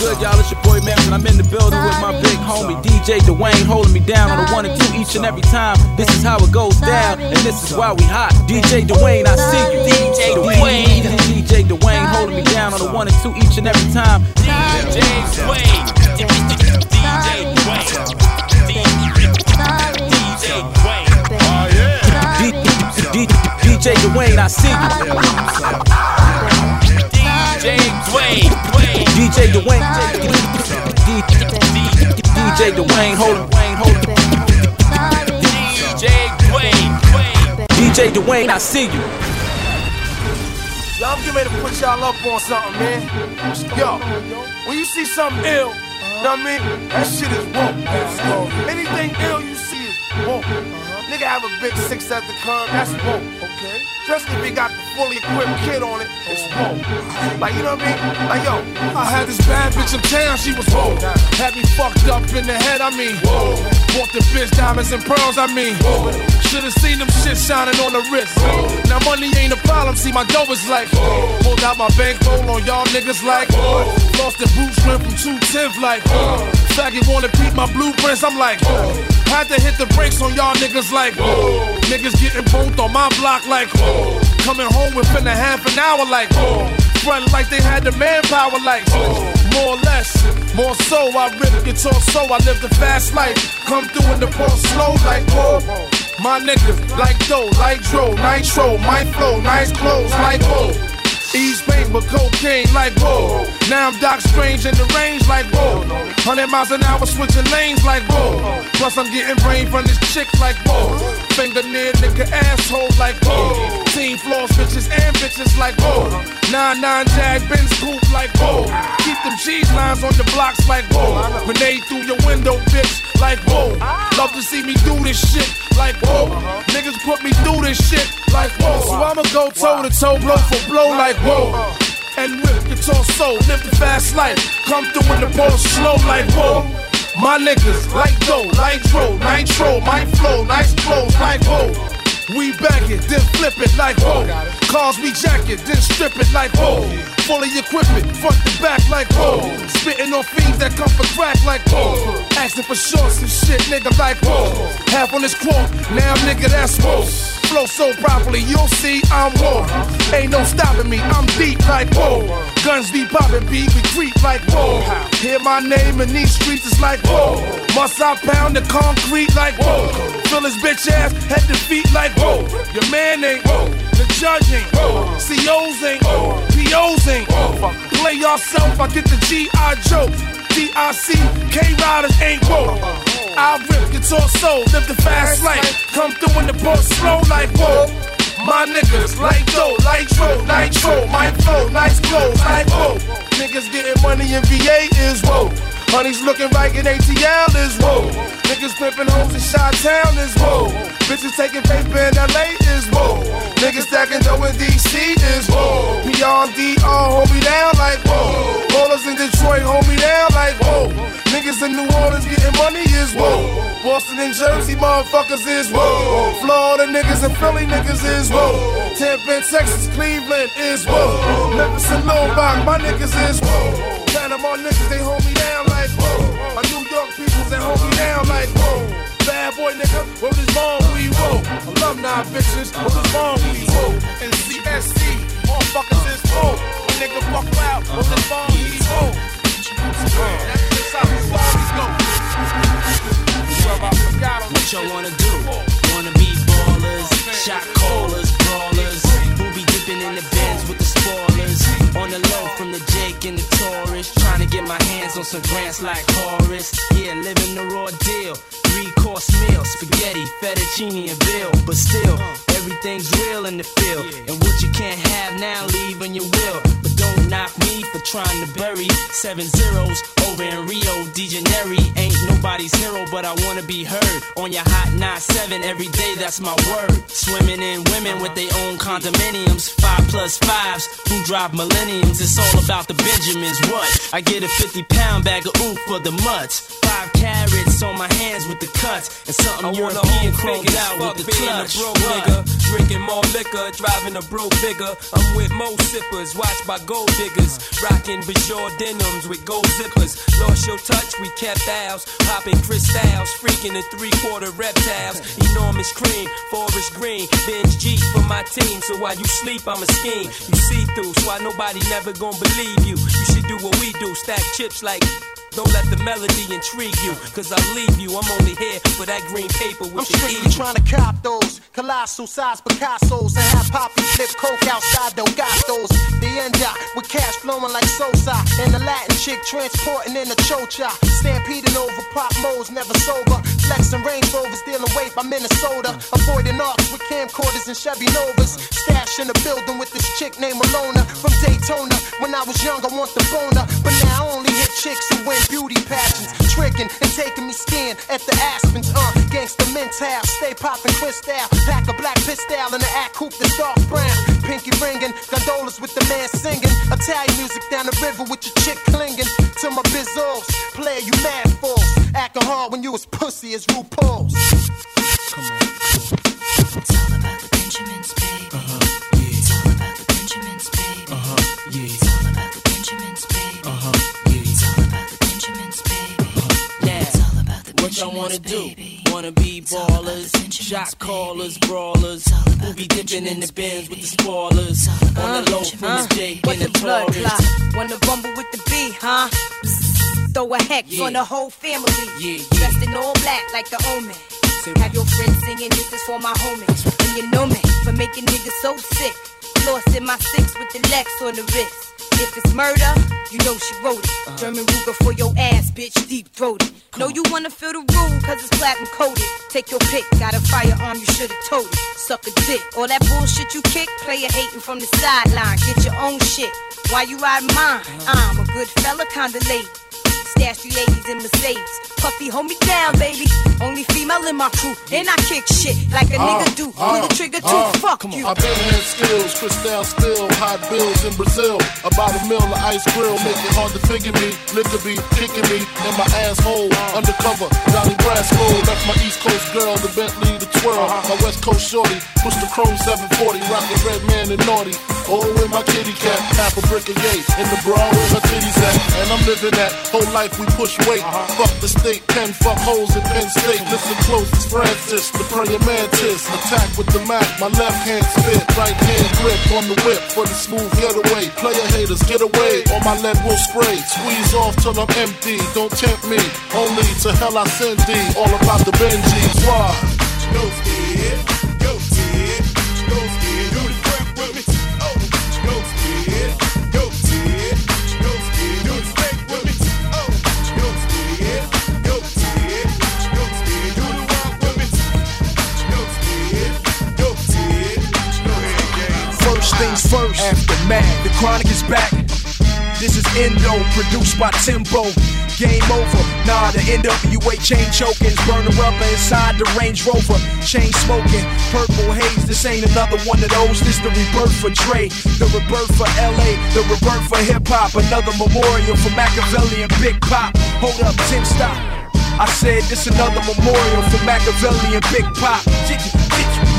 and I'm in the building with my big homie DJ Dwayne holding me down on the one and two each and every time. This is how it goes down, and this is why we hot. DJ Dwayne, I see you. DJ Dwayne. DJ Dwayne holding me down on the one and two each and every time. DJ Dwayne. DJ Dwayne. DJ Dwayne. DJ Dwayne, I see you. DJ Dwayne. DJ Dwayne. DJ Dwayne, hold him, Dwayne, hold him. DJ Dwayne. DJ Dwayne, I see you. Yo, I'm getting ready to put y'all up on something, man. Yo, when you see something ill, know what I mean? That shit is woke. Anything ill you see is woke. Nigga have a big six at the club, that's woke. Okay. Especially if he got the fully equipped kid on it, it's woke. Like, you know what I mean? Like, yo, I had this bad bitch in town, she was woke. Had me fucked up in the head, I mean. whoa. Bought the bitch diamonds and pearls, I mean. whoa. Should've seen them shit shining on the wrist. Now money ain't a problem, see my dough is like. whoa. Pulled out my bankroll on y'all niggas like. Lost the boots, went from 210 like. whoa. Faggot wanna peep my blueprints, I'm like. whoa. Had to hit the brakes on y'all niggas like. whoa. Niggas getting both on my block like. Coming home within a half an hour like. Oh, Front like they had the manpower like. Oh, more or less, more so, I rip guitar so I live the fast life. Come through in the ball slow like oh. My niggas like dough, like dro, nitro, my flow, nice clothes like whoa. East Bank with cocaine like whoa. Now I'm Doc Strange in the range like whoa. 100 miles an hour switching lanes like whoa. Plus I'm getting brain from this chick like whoa. Finger near nigga asshole like whoa. Team floors bitches and bitches like whoa. 9-9 Jag Benz coupe like whoa. Keep them cheese lines on the blocks like whoa. Grenade through your window bitch like whoa. Love to see me do this shit like whoa. Niggas put me through this shit like go toe to toe, blow for blow like whoa. And whip guitar soul, live the fast life. Come through in the ball slow like whoa. My niggas like dough, like dro, nitro, my flow, nice clothes like whoa. We back it, then flip it like whoa. Cars we jack it, then strip it like whoa. Fully equipment, front the back like whoa. Spitting on fiends that come for crack like whoa. Asking for shorts and shit, nigga like whoa. Half on this quote, now nigga that's whoa. Flow so properly, you'll see I'm whoa. Ain't no stopping me, I'm deep like whoa. Guns be popping, B, we creep like whoa. Hear my name in these streets, it's like whoa. Must I pound the concrete like whoa. Fill his bitch ass, head to feet like whoa. Your man ain't whoa. The judge ain't whoa. COs ain't whoa. POs ain't whoa. Play yourself, I get the G.I. Joe. D.I.C. K-Riders ain't whoa. I rip guitar soul, live the fast life. Come through in the ball slow like whoa. My niggas like dough, like dro, nitro, my flow, nice clothes like whoa. Niggas getting money in VA is whoa. Honey's looking right in ATL is whoa. Niggas flipping homes in Chi Town is whoa. Bitches taking paper in LA is whoa. Niggas stacking dough in DC is whoa. Beyond DR hold me down like whoa. Ballers in Detroit hold me down like whoa. Niggas in New Orleans getting money is whoa. Boston and Jersey motherfuckers is whoa. Florida niggas and Philly niggas is whoa. Tampa, and Texas, Cleveland is whoa. Memphis and Little Rock, my niggas is whoa. Panama niggas, they hold me down like People, they hold me down like whoa. Bad boy nigga, where this bomb we whoa. Alumni bitches, where this bomb we whoa. And CSC, motherfuckers is whoa. Nigga fuck out, bomb we whoa. That's just how the stories go. What y'all wanna do? Wanna be ballers, shot callers, brawlers. Be dipping in the bins my hands on some grants like Horace. Yeah, living the raw deal. Three course meal, spaghetti, fettuccine, and bill. But still, everything's real in the field. And what you can't have now, leave when you will. But don't knock me for trying to bury seven zeros over in Rio de Janeiro. Ain't nobody's hero, but I wanna be heard on your hot 9-7 every day. That's my word. Swimming in women with their own condominiums, five plus fives who drive millenniums. It's all about the Benjamins. What? I get a 50 pound bag of oof for the mutts. Five carats on my hands with the cut. nuts and something I European chromed out with the clutch. A broke nigga, drinking more liquor, driving a broke bigger. I'm with mo sippers, watched by gold diggers, rocking Bajor denims with gold zippers. Lost your touch, we kept ours, popping crystals, freaking the three quarter reptiles. Enormous cream, forest green, binge G for my team. So while you sleep, I'm a scheme. You see through, so why nobody never gonna believe you. You should do what we do, stack chips like don't let the melody intrigue you, cause I'll leave you. I'm only here for that green paper with I'm strictly trying to cop those colossal size Picasso's and have Poppy flip coke outside Delgados. The end up with cash flowing like Sosa and the Latin chick transporting in a chocha. Stampeding over pop modes, never sober. Flexing Range Rovers, dealing weight by Minnesota. Avoiding arcs with camcorders and Chevy Novas. Stash in the building with this chick named Alona from Daytona. When I was young, I want the boner, but now I only hit chicks who win beauty pageants, tricking and taking me skiing at the Aspens. Uh, gangsta mental, stay popping crystal, pack a black pistol in the act coupe that's dark brown. Pinky ringing, gondolas with the man singing. Italian music down the river with your chick clinging to my bizzles. Player, you mad fools, acting hard when you as pussy as RuPaul's. Come on. About the Benjamins, What y'all wanna do? Wanna be ballers, shot callers, brawlers, who be dipping in the bins with the spoilers. On the low from the Jake and the Taurus. Wanna rumble with the B, huh? Throw a hex yeah. on the whole family. Yeah, yeah. Dressed in all black like the omen. Have your friends singing, this is for my homies. And you know me for making niggas so sick. Lost in my six with the Lex on the wrist. If it's murder, you know she wrote it. Uh-huh. German Ruger for your ass, bitch, deep throated. Know you wanna feel the room, cause it's platinum coated. Take your pick, got a firearm, you should've told it. Suck a dick. All that bullshit you kick, player hating from the sideline. Get your own shit. Why you ride mine? Uh-huh. I'm a good fella, kinda late. Stash the 80s in Mercedes. Puffy, hold me down, baby. Only female in my crew. And I kick shit like a uh, nigga do. Uh, Pull the trigger too. Uh, Fuck you. I've been had skills, crystal still, hot bills in Brazil. About a mill of ice grill, make it hard to figure me. Liquor be kicking me in my asshole. Undercover, Donnie Brasco. That's my East Coast girl, the Bentley, the twirl. My West Coast shorty, push the chrome 740, rockin' Redman and naughty. Oh, with my kitty cat, half a brick of yay. In the bra where her titties at. And I'm living that whole life we push weight. Uh-huh. Fuck the state, pen, fuck holes in Penn State. Listen close, it's Francis, the praying mantis. Attack with the Mac, my left hand spit, right hand grip on the whip for the smooth getaway. Player haters, get away, or my lead will spray. Squeeze off till I'm empty, don't tempt me. Only to hell I send thee, all about the Benjis. Why? No things first. Aftermath, the chronic is back. This is Endo, produced by Timbo. Game over. Nah, the NWA chain choking, burning rubber inside the Range Rover. Chain smoking, purple haze. This ain't another one of those. This the rebirth for Dre, the rebirth for LA, the rebirth for hip hop. Another memorial for Makaveli and Big Pop. Hold up, Tim, stop. I said this another memorial for Makaveli and Big Pop.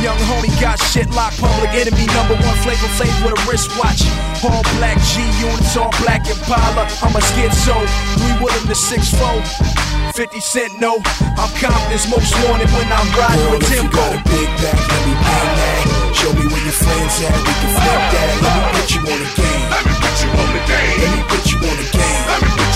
Young homie got shit locked, public enemy number one Flavor Flav with a wristwatch. All black G units, all black Impala. I'm a schizo, three Willem the six fold. 50 cent no, I'm confident most wanted when I'm riding Girl, with Timbo. You got a big back, let me bang that. Show me where your friends at, we can flip that. Let me put you on the game. Let me put you on the game. Let me put you on the game.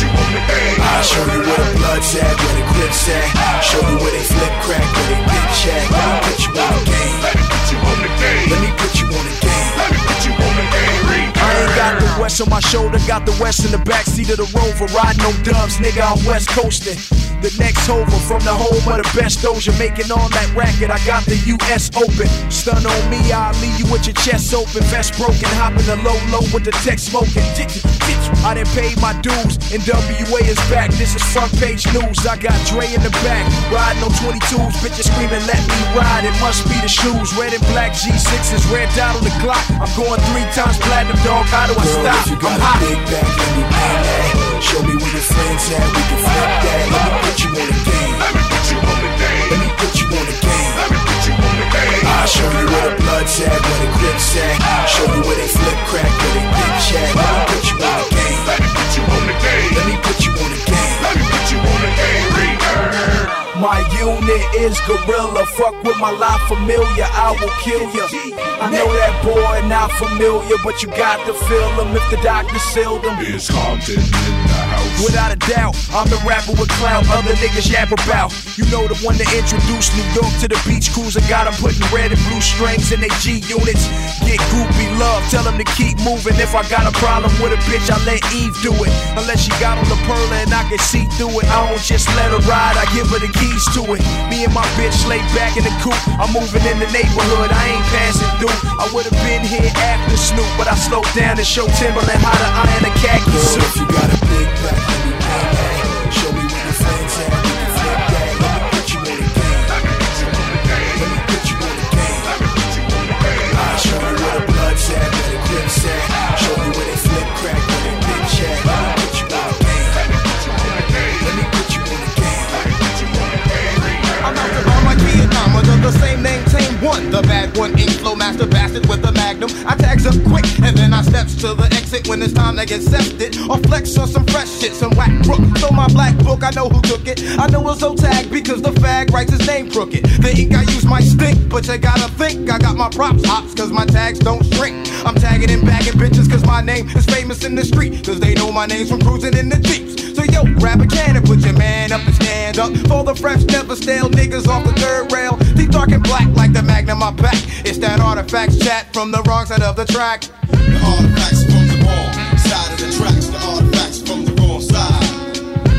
Let me put you on the game. I'll show you where the blood's at, where the grip's at. Show you where they flip crack, where they bitch at. Let me put you on the game. Let me put you on the game. Let me put you on the game. Let me put you on the game. I ain't got the west on my shoulder, got the west in the backseat of the rover. Riding no dubs, nigga, I'm west coasting. The next hover from the home of the best doja, making all that racket. I got the US open. Stun on me, I'll leave you with your chest open. Vest broken, hopping the low low with the tech smoking. I didn't pay my dues, NWA is back. This is front page news. I got Dre in the back, riding on 22s. Bitches screaming, let me ride. It must be the shoes. Red and black G6s, red dot on the clock. I'm going three times platinum, dog. How do I Girl, stop? If you got I'm hot. big back, let me bang that. Show me where your friends at, we can flip that. Let me put you on the game. Let me put you on the game. I'll show you what a blood's at, what a grip's at. Show you where they flip crack, where they bitch at. Let me put you on the game. Let me put you on the game. Let me put you on the game. Let me put you on the game. My unit is gorilla. Fuck with my life familiar, I will kill ya. I know that boy not familiar, but you got to feel him if the doctor sealed him. Is Compton in the house? Without a doubt, I'm the rapper with clout other niggas yap about. You know the one that introduced New York to the beach cruiser. Got 'em putting red and blue strings in their G units. Get groupie love, tell 'em to keep moving. If I got a problem with a bitch, I let Eve do it. Unless she got on the pearl and I can see through it. I don't just let her ride, I give her the keys to it. Me and my bitch lay back in the coop. I'm moving in the neighborhood, I ain't passing through. I would've been here after Snoop, but I slowed down to show Timbaland how to iron a khaki suit. if you got a big back. Show me where your friends at, we that. Let me put you on the game. Let me put you on the game. Let me put you on the game. Let me put you on the game. I'll show you where the bloods at, where the grips at. Show the same name, one. The bad one, ink flow master bastard with the magnum. I tags up quick and then I steps to the exit when it's time to get sefted. Or flex on some fresh shit, some whack crook. So my black book, I know who took it. I know it's so tagged because the fag writes his name crooked. The ink I use might stink, but you gotta think I got my props hops cause my tags don't shrink. I'm tagging and bagging bitches cause my name is famous in the street. Cause they know my name's from cruising in the Jeeps. So yo, grab a can and put your man up and stand up. For the fresh, never stale niggas off the third rail. Deep dark and black like the magnum my back. It's that artifacts chat from the wrong side of the track. The artifacts from the wrong side of the tracks. The artifacts from the wrong side.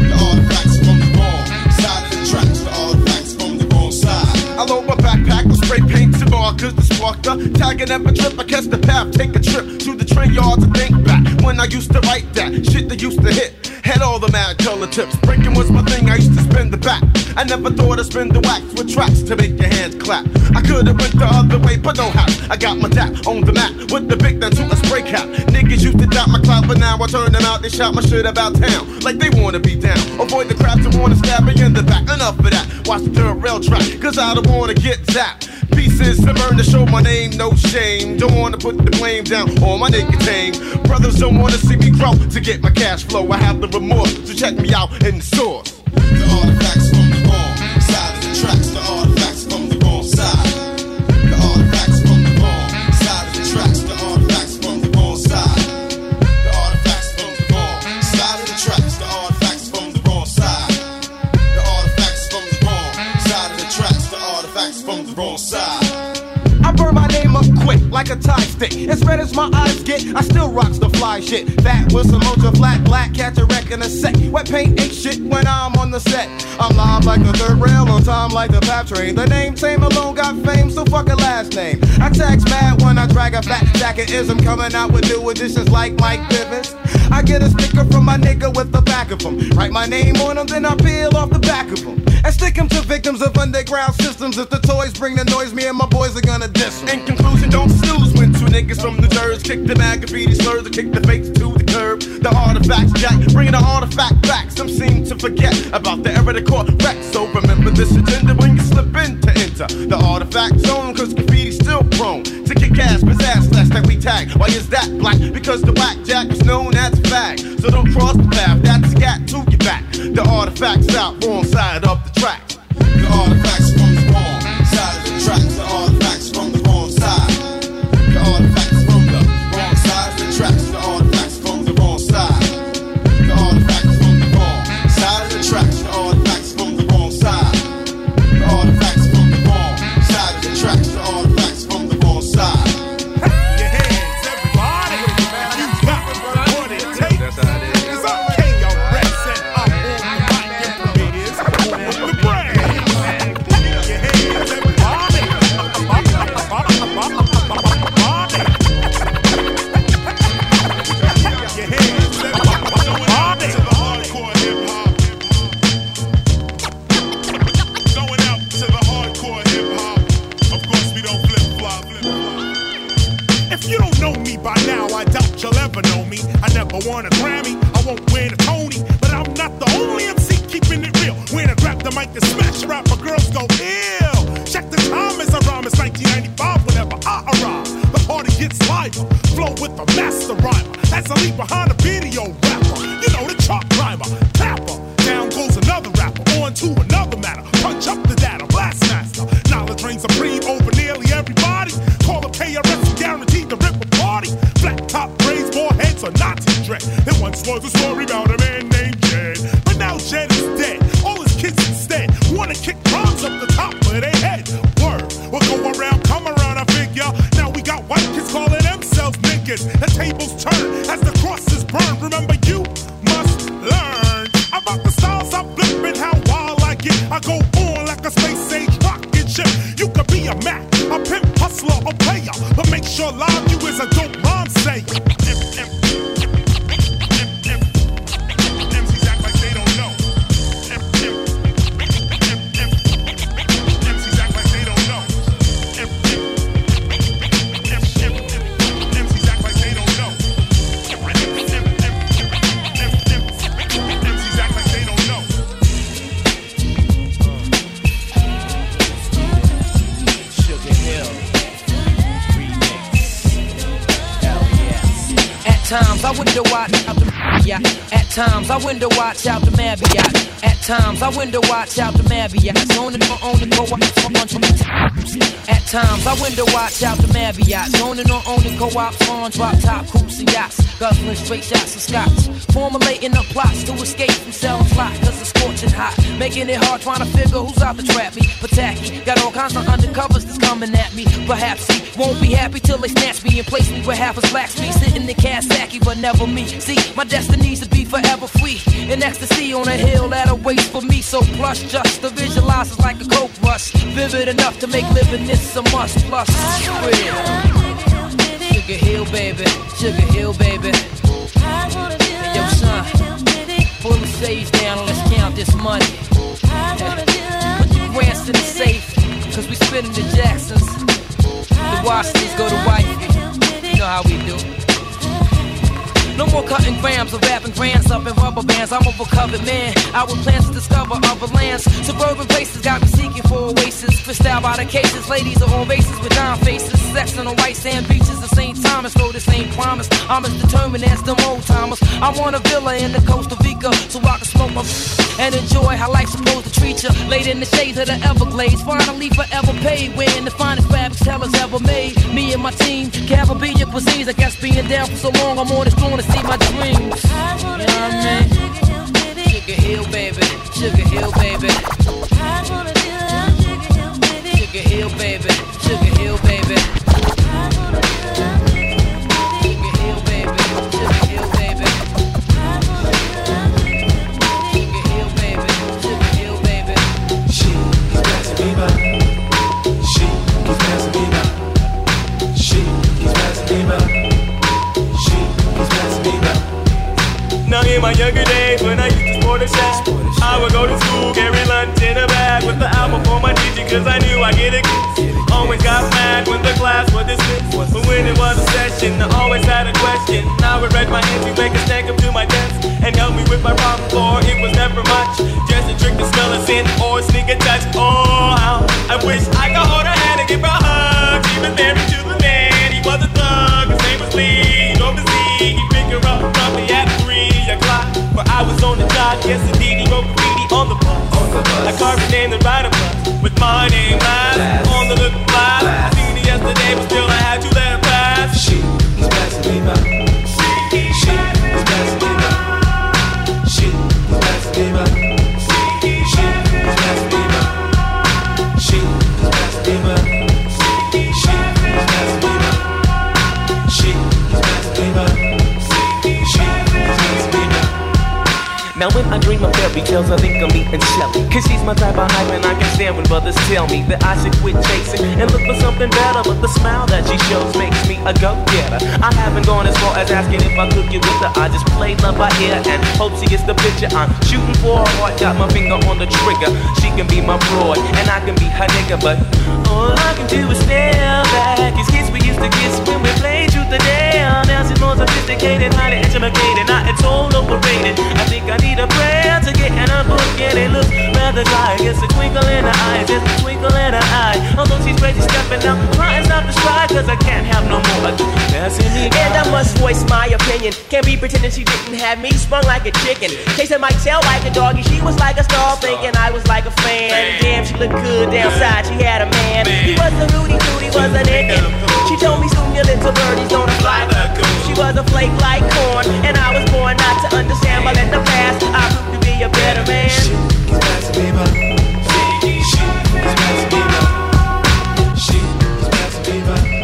The artifacts from the wrong side of the tracks. The artifacts from the wrong side. I load my backpack with spray paint and markers to spark the tagging up a trip. I catch the path, take a trip to the train yard to think back when I used to write that shit that used to hit. Had all the mad color tips. Breaking was my thing, I used to spin the back. I never thought I'd spin the wax with tracks to make your hands clap. I could've went the other way, but no how. I got my dap on the map with the big to a spray cap. Niggas used to doubt my clout, but now I turn them out. They shout my shit about town like they wanna be down. Avoid the crowds that wanna stab me in the back. Enough of that. Watch the third rail track, cause I don't wanna get zapped. Pieces to burn to show my name, no shame. Don't wanna put the blame down on my nicotine. Brothers don't wanna see me grow to get my cash flow. I have the remorse, so check me out in the source. The artifacts from like a tie stick. As red as my eyes get, I still rocks the fly shit. That was some ultra flat black, catch a wreck in a sec. Wet paint ain't shit when I'm on the set. I'm live like the third rail, on time like the pap train. The name Tame alone got fame, so fuck a last name. I tax mad when I drag a fat jacket ism coming out with new additions like Mike Bivins. I get a sticker from my nigga with the back of him. Write my name on them, then I peel off the back of them. And stick them to victims of underground systems. If the toys bring the noise, me and my boys are gonna diss. In conclusion, don't snooze when two niggas from the Jersey kick the graffiti slurs or kick the fakes to the curb. The artifacts jack, bringing the artifact back. Some seem to forget about the era the court wreck. So remember this agenda when you slip in to enter the artifact zone, cause graffiti's still prone to kick ass, pizzazz slash that we tag. Why is that black? Because the whack jack is known as a fag. So don't cross the path, that's got to your back. The artifacts out, wrong side of the track. The artifacts from times I wonder watch out the Marriott. On and on go out on drop top coops and yachts. Guzzling straight shots of scotch. Formulating the plots to escape from cell fly. Cause it's scorching hot. Making it hard trying to figure who's out to trap me. But tacky. Got all kinds of undercovers that's coming at me. Perhaps he won't be happy till they snatch me and place me where half his black me. Sitting in Kawasaki, but never me. See, my destiny's to be forever free. In ecstasy on a hill that awaits for me. So plush, just to visualize is like a coke rush. Vivid enough to make living this a must. Plus, real. Sugar Hill, baby. Sugar Hill, this money. Put your grants in the safe. Cause we spinning the Jacksons. The Washingtons go to wifey. You know how we do. No more cutting grams or wrapping grands up in rubber bands. I'm a recovered man. I with plans to discover other lands. Suburban places got me seeking for oasis. Out by the cases. Ladies of all races with dime faces. Sex on the white sand beaches of St. Thomas. Though the same promise. I'm as determined as them old timers. I want a villa in the Costa Rica so I can smoke my f and enjoy how life's supposed to treat you. Laid in the shades of the Everglades. Finally forever paid. Wearing the finest fabrics tellers ever made. Me and my team. Caribbean cuisines. I guess being down for so long, I'm on this see my dreams. You know what I mean? Sugar Hill, baby. Sugar Hill, baby. Sugar Hill, baby. Sugar Hill, baby. In my younger days when I used to sport a shack I would go to school, carry lunch in a bag With the album for my teacher cause I knew I'd get a kiss Always got mad when the class was dismissed. But when it was a session, I always had a question. I would read my entry, make a stack up to my desk And help me with my problem for it was never much. Just a trick to smell a sin or sneak a touch. Oh, I wish I could hold her hand and give her a hug. She was married to the man, he was a thug His name was Lee, overseas He picked her up probably at 3 o'clock But I was on the job, yes indeed He wrote graffiti on the bus. I carved the name and write a bus With my name last on the little fly. Seen it yesterday but still I had to let it pass. She keeps passing me by. I dream of fairy tales, I think of me and Shelly. Cause she's my type of hype and I can stand when brothers tell me that I should quit chasing and look for something better. But the smile that she shows makes me a go-getter. I haven't gone as far as asking if I could get with her. I just play love by ear and hope she gets the picture. I'm shooting for a heart, got my finger on the trigger. She can be my broad and I can be her nigga, but all I can do is stare back. It's kiss we used to kiss when we played truth or dare. Now she's more sophisticated, highly intimidated. Not it's all overrated. I think I need a prayer to get in a book and it looks rather dry. It's a twinkle in her eye, just a twinkle in her eye. Although giving up. Trying to stop the stride, cause I can't have no more. And I must voice my opinion. Can't be pretending she didn't have me sprung like a chicken. Chasing my tail like a doggy. She was like a star, thinking I was like a fan. Damn, she looked good downside. She had a man. He was a Rudy, Rudy was a nigga. She told me soon your little birdie's gonna fly. She was a flake like corn, and I was born not to understand. But in the past, I a better. Taking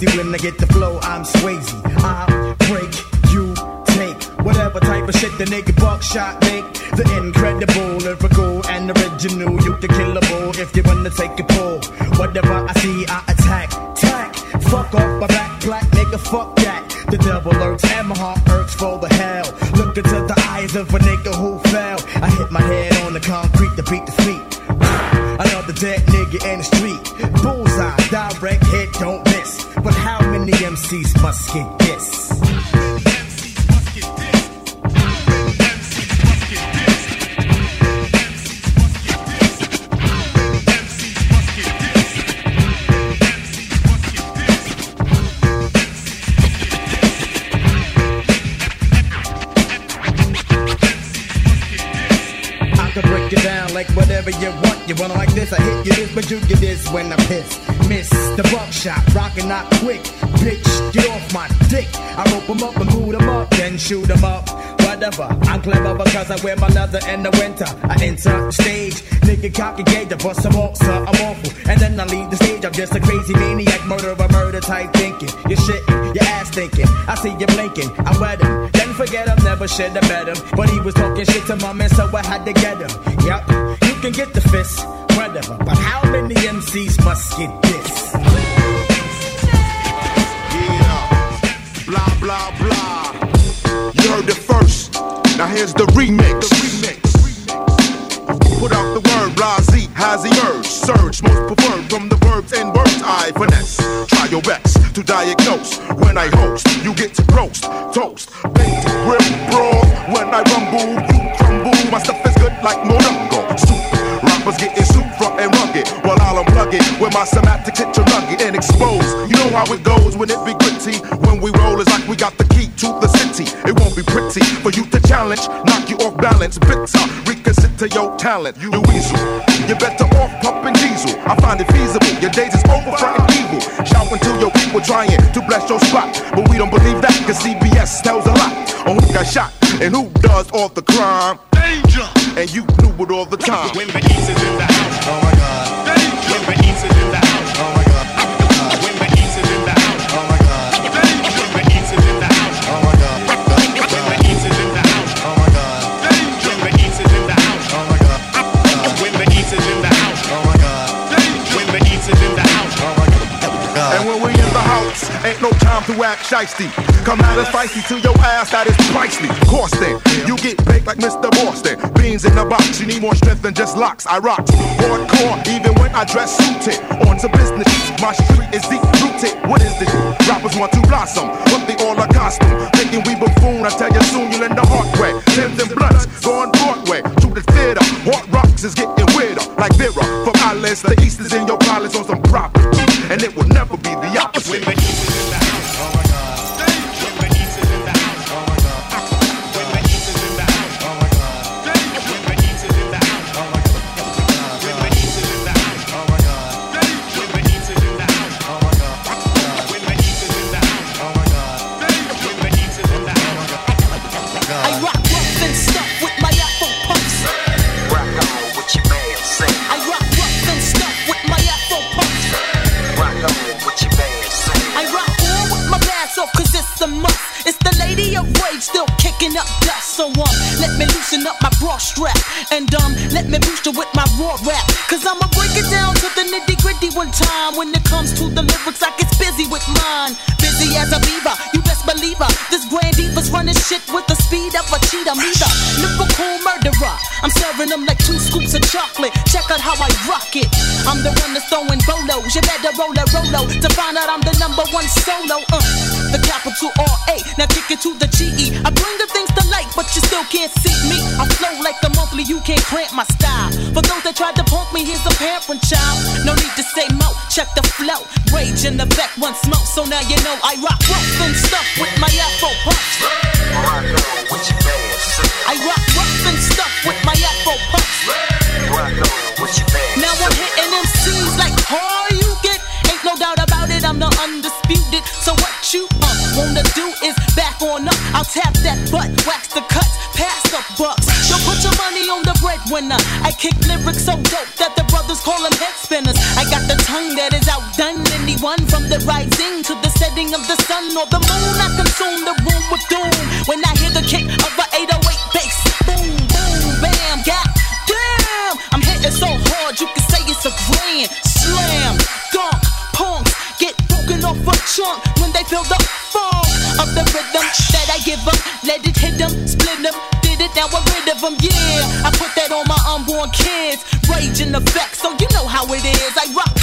When I get the flow, I'm Swayze. I'll break, you take whatever type of shit the nigga buckshot make. The incredible, lyrical, and original. You can kill a bull if you wanna take a pull. Whatever I see, I attack, tack. Fuck off my back, black nigga, fuck that. The devil lurks and my heart must get this? I can break it down like whatever you want. You want it like this, I hit you this, but you get this when I piss. Miss the buckshot, rockin' not quick. Bitch, get off my dick. I rope rope 'em up and boot 'em up, then shoot 'em up. Whatever, I'm clever because I wear my leather in the winter. I enter stage, nigga cocky gator, bust some more, sir, I'm awful. And then I leave the stage, I'm just a crazy maniac, murderer, murder type thinking. You're shitting, your ass thinking. I see you blinking, I wet him. Then forget him, never should have met him. But he was talking shit to my man, so I had to get him. Yep, you can get the fist, whatever. But how many MCs must get this? Yeah, Blah, blah, blah. You heard it first. Now here's the remix. Put out the word, Blahzay has emerged. Surge, most preferred from the verbs and words I finesse. Try your best to diagnose. When I host, you get to roast, toast, baked, grip, broad. When I rumble, you crumble. My stuff is good like Morongo. Soup. Rappers getting soup front and rugged while I'll unplug it. With my semantic hit to rugged and exposed. You know how it goes when it be gritty. When we roll, it's like we got the key to the city. It won't be pretty for you to challenge, knock you off balance. Bitter, reconsider your talent. You weasel, you better off pumping diesel. I find it feasible. Your days is over, frontin' evil. Shout until your people trying to bless your spot. But we don't believe that, cause CBS tells a lot on who got shot and who does all the crime. Danger! And you knew it all the time. When the East is in the house. Oh my God. Danger. When the East is in the house. Time to act shisty. Come out as feisty to your ass, that is pricey. Then, you get baked like Mr. Boston. Beans in the box, you need more strength than just locks. I rock hardcore, even when I dress suited. On to business, my street is deep rooted. What is this? Rappers want to blossom, but they all a costume. Thinking we buffoon, I tell you soon you'll end the hard way. Tims and blunts, going Broadway to the theater. What rocks is getting weirder, like Vera. From islands, the east is in your palace on some property, and it will never be the opposite. A cheetah. Me the lyrical murderer. I'm serving them like two scoops of chocolate. Check out how I rock it. I'm the one that's throwing bolos. You better roll a rolo to find out I'm the number one solo. Uh, the capital R A. Now kick it to the G E. I bring the things to light, but you still can't see me. I flow like the monthly. You can't cramp my style. For those that tried to punk me, here's a parent child. No need to say mo. Check the flow. Rage in the back, one smoke. So now you know I rock rough and stuff with my Afro puffs. I'll tap that butt, wax the cuts, pass the bucks. Yo, put your money on the breadwinner. I kick lyrics so dope that the brothers call them head spinners. I got the tongue that is outdone anyone from the rising to the setting of the sun or the moon. I consume the room with doom when I hear the kick of a 808 bass. Boom, boom, bam, god damn. I'm hitting so hard you can say it's a grand slam. Dunk, punks get broken off a chunk when they feel the unborn kids. Rage in effect, so you know how it is. I rock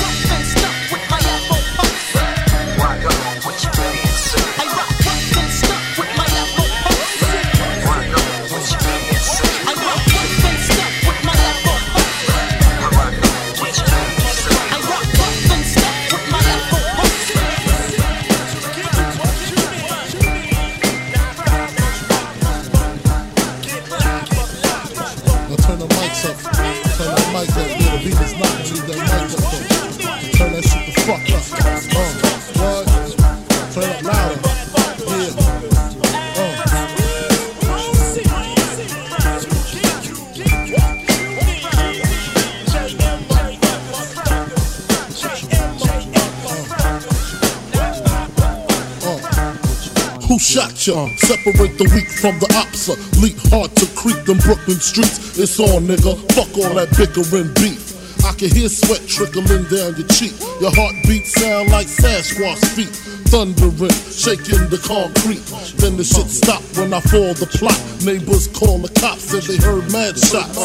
Separate the weak from the opsa. Leap hard to creep them Brooklyn streets. It's on, nigga. Fuck all that bickering beef. I can hear sweat trickling down your cheek. Your heartbeat sound like Sasquatch feet. Thundering, shaking the concrete. Then the shit stopped when I fall the plot. Neighbors call the cops, said they heard mad shots.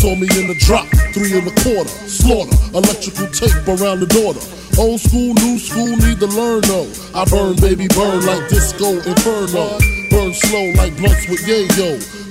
Saw me in the drop, three and a quarter. Slaughter, electrical tape around the daughter. Old school, new school, need to learn though. I burn, baby, burn like disco inferno. Burn slow like blunts with yayo.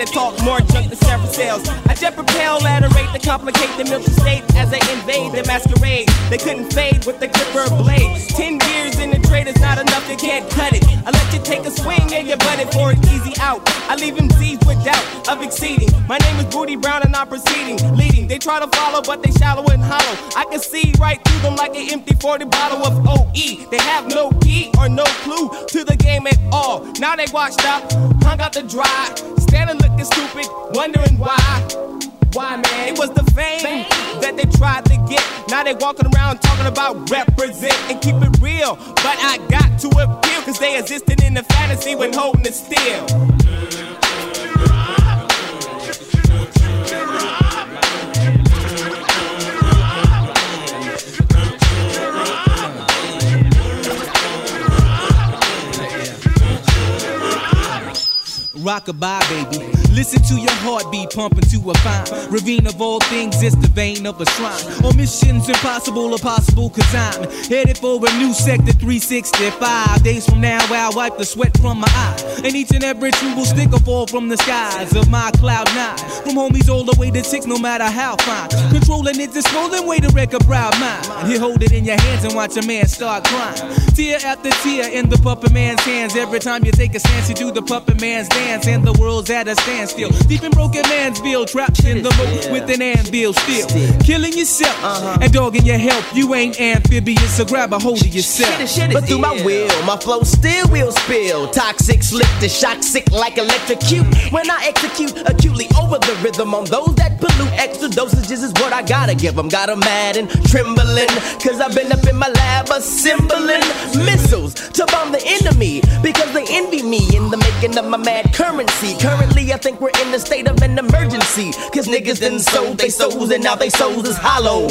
That talk more junk than several sales. I jet propel at a rate to complicate the milky state as they invade the masquerade. They couldn't fade with the clipper blade. Ten years in the trade is not enough, you can't cut it. I let you take a swing and you butt for an easy out. I leave them Z's with doubt of exceeding. My name is Booty Brown and I'm proceeding, leading. They try to follow, but they shallow and hollow. I can see right through them like an empty 40 bottle of OE. They have no key or no clue to the game at all. Now they washed up, hung out the dry, standing looking stupid, wondering why. Why, man? It was the fame that they tried to get. Now they walking around talking about represent and keep it real. But I got to appeal, cause they existed in the fantasy when holding it still. Rockabye, baby. Listen to your heartbeat pumping to a fine ravine of all things. It's the vein of a shrine. Or missions impossible or possible, cause I'm headed for a new sector 365. Days from now, I'll wipe the sweat from my eye. And each and every true will stick or fall from the skies of my cloud nine. From homies all the way to six, no matter how fine. Controlling it, just rolling way to wreck a proud mind. You hold it in your hands and watch a man start crying. Tear after tear in the puppet man's hands. Every time you take a stance, you do the puppet man's dance. And the world's at a standstill. Deep in broken man's bill, trapped in the moat with an anvil still. Killing yourself and dogging your health. You ain't amphibious, so grab a hold of yourself. But through my will, my flow still will spill. Toxic, slip the shock, sick like electrocute. When I execute acutely over the rhythm on those that pollute, extra dosages is what I gotta give them. Got Got 'em mad and trembling, cause I've been up in my lab assembling missiles to bomb the enemy because they envy me in the making of my mad currency. Currently, I think we're in the state of an emergency, cause niggas done sold they souls and now they souls is hollow.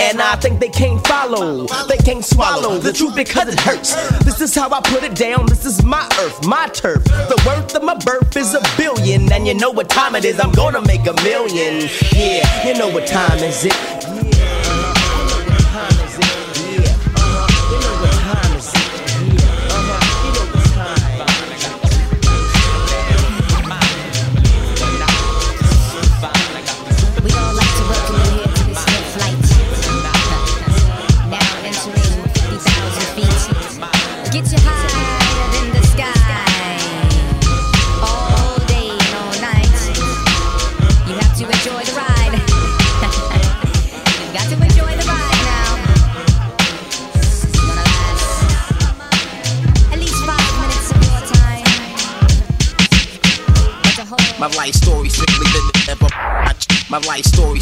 And I think they can't follow, they can't swallow the truth because it hurts. This is how I put it down, this is my earth, my turf. The worth of my birth is a billion, and you know what time it is, I'm gonna make a million. Yeah, you know what time is it? My life story strictly business, never my ch- My life story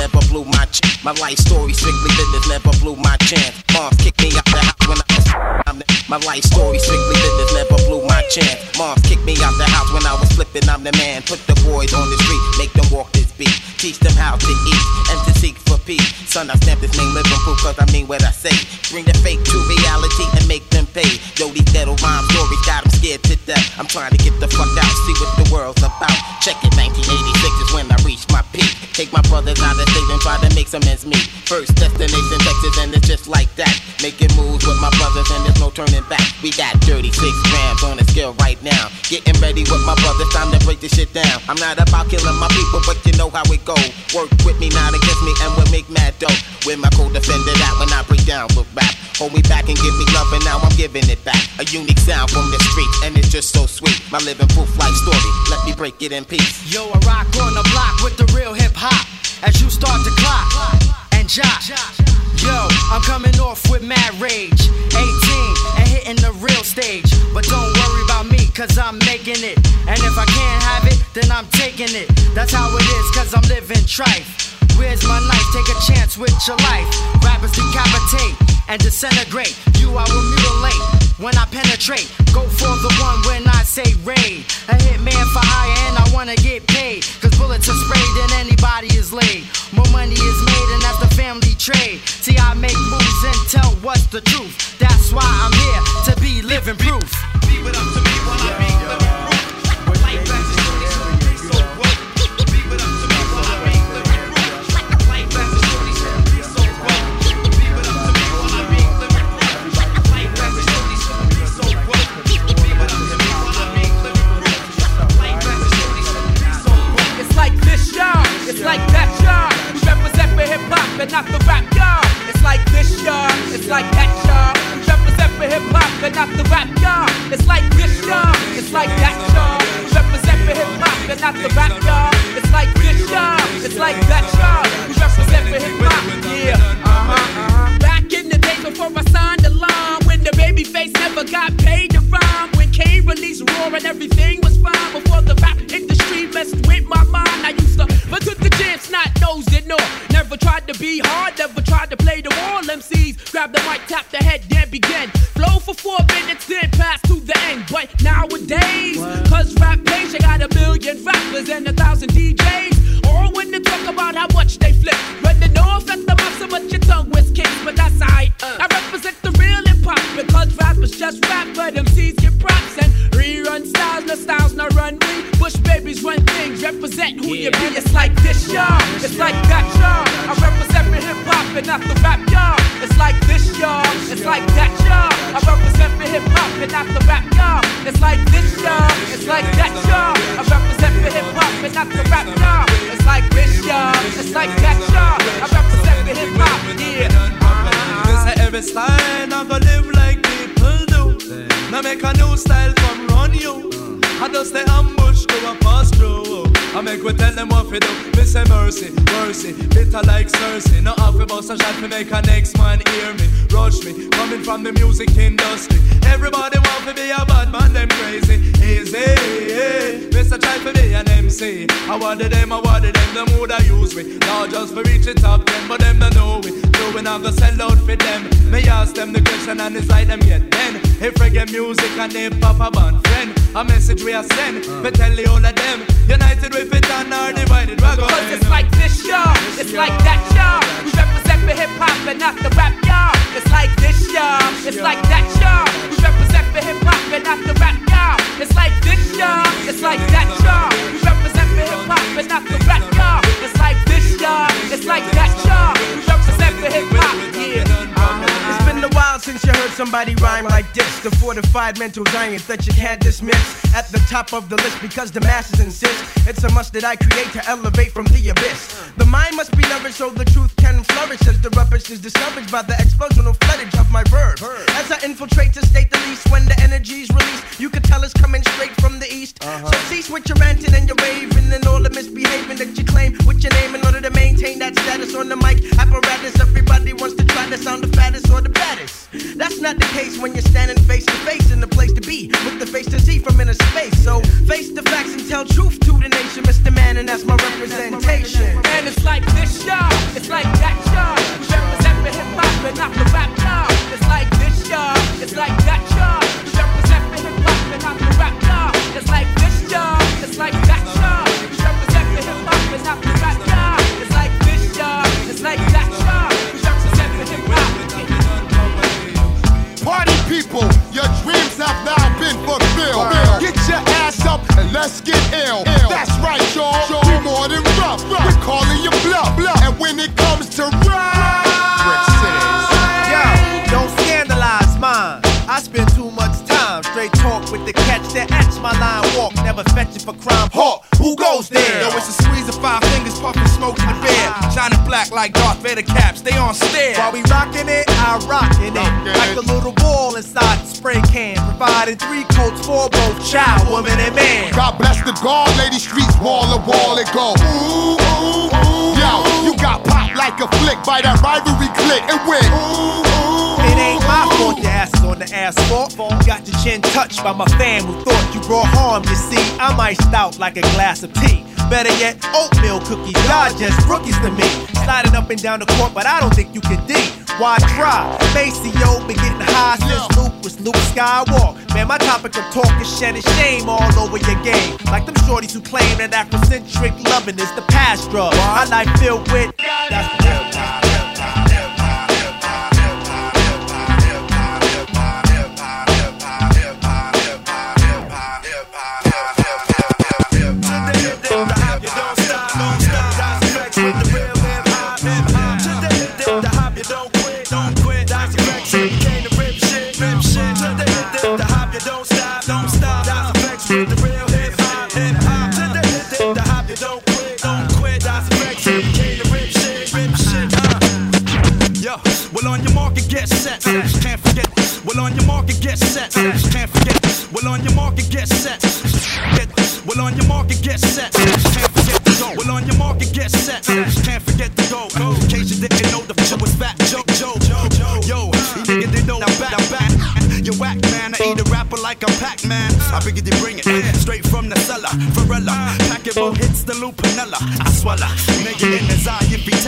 never blew my ch- My life story strictly business, never blew my chance. Moms kicked me out the house when I was I'm My life story strictly business, never blew my chance. Mom kicked me out the house when I was flipping, I'm the man. Put the boys on the street, make them walk this beat. Teach them how to eat and to seek for peace. Son, I stamp this name living proof cause I mean what I say. Bring the fake to reality and make them pay. Yo, these ghetto rhyme stories got them scared to death. I'm trying to get the world's about. Check it, 1986 is when I reached my peak. Take my brothers out of state and try to make some ends meet. First destination Texas and it's just like that. Making moves with my brothers and there's no turning back. We got 36 grams on the scale right now. Getting ready with my brothers, time to break this shit down. I'm not about killing my people, but you know how it go. Work with me, not against me, and we'll make mad dough. With my co-defender that when I break down with rap. Hold me back and give me love, and now I'm giving it back. A unique sound from the streets, and it's just so sweet. My living proof life story, let me break it in peace. Yo, I rock on the block with the real hip hop. As you start to clock jock. Yo, I'm coming off with mad rage. 18 and hitting the real stage. But don't worry about me, cause I'm making it. And if I can't have it, then I'm taking it. That's how it is, cause I'm living trife. Where's my knife? Take a chance with your life. Rappers decapitate and disintegrate. You I will mutilate when I penetrate. Go for the one when I say raid. A hitman for hire and I wanna get paid. Cause bullets are sprayed and anybody is laid. More money is made family trade. See, I make moves and tell what's the truth. That's why I'm here to be living proof. Up to when I and not the rap, y'all. It's like this, y'all. It's like that, y'all. We represent for hip hop and not the rap, y'all. It's like this, y'all. It's like that, y'all. We represent for hip hop and not the rap, y'all. It's like this, y'all. It's like that, y'all. We represent for hip hop, yeah. Uh huh, uh huh. Back in the day before I signed the line, when the baby face never got paid to rhyme, when Kane released Raw and everything was fine before the rap industry messed with my mind. I used to run to the snot nosed it, no. Never tried to be hard, never tried to play the wall. MCs grab the mic, tap the head, then begin. Flow for four minutes, then pass to the end. But nowadays, cause rap page, I got a million rappers and a thousand DJs. Do. Me say mercy, mercy, bitter like Cersei. No half a bust a shot to make a next man hear me, rush me. Coming from the music industry, everybody want to be a bad man, them crazy. Easy, Mr. Try be an MC. I wanted them, I wanted them, them would I use me. Not just for reach the top ten, but them don't know it. Doing I go sell out for them. Me ask them the question and it's like them yet then. If reggae music and hip hop a band friend, a message we are send. Me tell the all of them, united we fit and are divided. We go Cause it's like this, y'all. It's like that, y'all. We represent for hip hop and not the rap, y'all. It's like this, y'all. It's like that, y'all. We represent for hip hop and not the rap, y'all. It's like this, y'all. It's like that, y'all. We represent for hip hop and not the rap, since you heard somebody rhyme like this. The fortified mental giant that you can't dismiss. At the top of the list because the masses insist. It's a must that I create to elevate from the abyss. The mind must be nourished so the truth can flourish as the rubbish is discouraged by the explosional floodage of my verbs. As I infiltrate to state the least when the energy's released, you can tell it's coming straight from the east. Uh-huh. So cease with your ranting and your raving and all the misbehaving that you claim with your name in order to maintain that status on the mic apparatus. Everybody wants to try to sound the fattest or the baddest. That's not the case when you're standing face to face in the place to be with the face to see from inner space. So face the facts and tell truth to the nation, Mr. Man, and that's my representation. And it's like this, y'all. It's like that, y'all. We represent for hip hop and not the rap, y'all. It's like this, y'all. It's like that, y'all. Like Darth Vader caps, they on stare. While we rockin' it, I rockin' it. Like a little ball inside the spray can. Providing three coats for both child, woman, and man. God bless the guard, lady streets wall to wall it go. Ooh, ooh, ooh. Yo, you got popped like a flick by that rivalry click and went. Ooh, ooh, It ain't my fault your ass is on the asphalt. Got your chin touched by my fam who thought you brought harm. You see, I'm iced out like a glass of tea. Better yet, oatmeal cookies. Y'all just rookies to me. Sliding up and down the court, but I don't think you can D. Why try? Maceo been getting high since Luke was Luke Skywalk. Man, my topic of talk is shedding shame all over your game. Like them shorties who claim that Afrocentric loving is the past drug. My life filled with that's get set. Can't forget. Well on your market, get set. Get. Well on your market, get set. Can't forget the go. Well on your market, get set. Can't forget the go. In case you didn't know, the show was fat. Joe, Joe, Yo, you niggas didn't know. Now back, now back. You whack man, I eat a rapper like a Pac-Man. I figured you bring it straight from the cellar. Varela, packet more hits the Lupinella. I swallow, nigga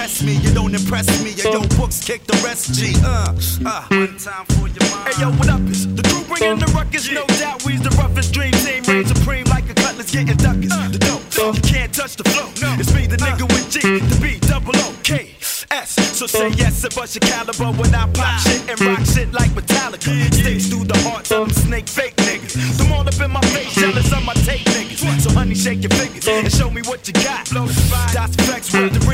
test me, you don't impress me. Yo, yo, books kick the rest. G, uh, uh. One time for your mind. Hey yo, what up? Is the crew bringing the ruckus? No doubt, we's the roughest dream team. Reign supreme like a cutlass getting duckers. The dope, you can't touch the flow. It's me, the nigga with G, the B, double O, K. S. So say yes and bust your caliber when I pop shit and rock shit like Metallica. Sticks through the hearts of them snake fake niggas. Them all up in my face, jealous of my tape niggas. So honey, shake your fingers and show me what you got. That's effects with the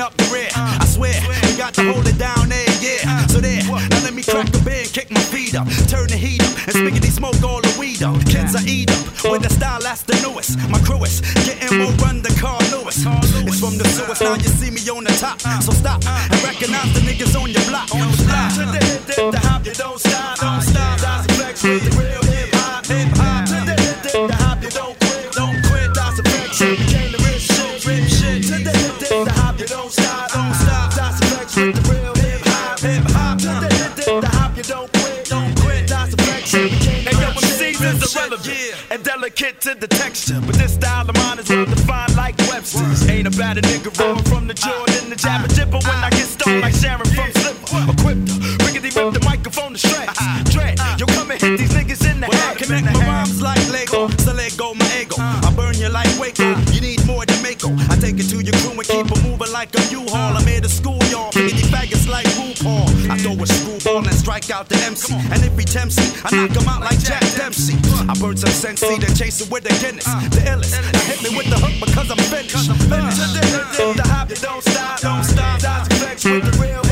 up the rear. I swear, we got to hold it down there, yeah. So there, now let me crack the beer kick my feet up. Turn the heat up and spiggity smoke all the weed up. Kids I eat up with the style that's the newest. My crew is getting more run than Carl Lewis. It's from the sewers, now you see me on the top. So stop and recognize the niggas on your block. On the block. To the hip, the hop, you don't delicate to the texture. But this style of mine is well defined like Webster's. Ain't about a nigga from the Jordan, the jabber jibber when I get stoned like Sharon strike out the MC. And if he tempts me, I knock him out like Jack Dempsey. I burn some sensi, then chase it with the Guinness. The illest. Now hit me with the hook because I'm finished. To the hop, don't stop, don't stop. The flex with the real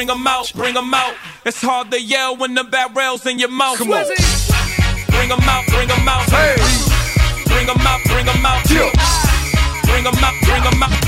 bring 'em out, bring 'em out. It's hard to yell when the barrel's in your mouth. Come on. Bring 'em out, bring 'em out. Hey. Bring 'em out, bring 'em out. Yeah. Bring 'em out, bring 'em out.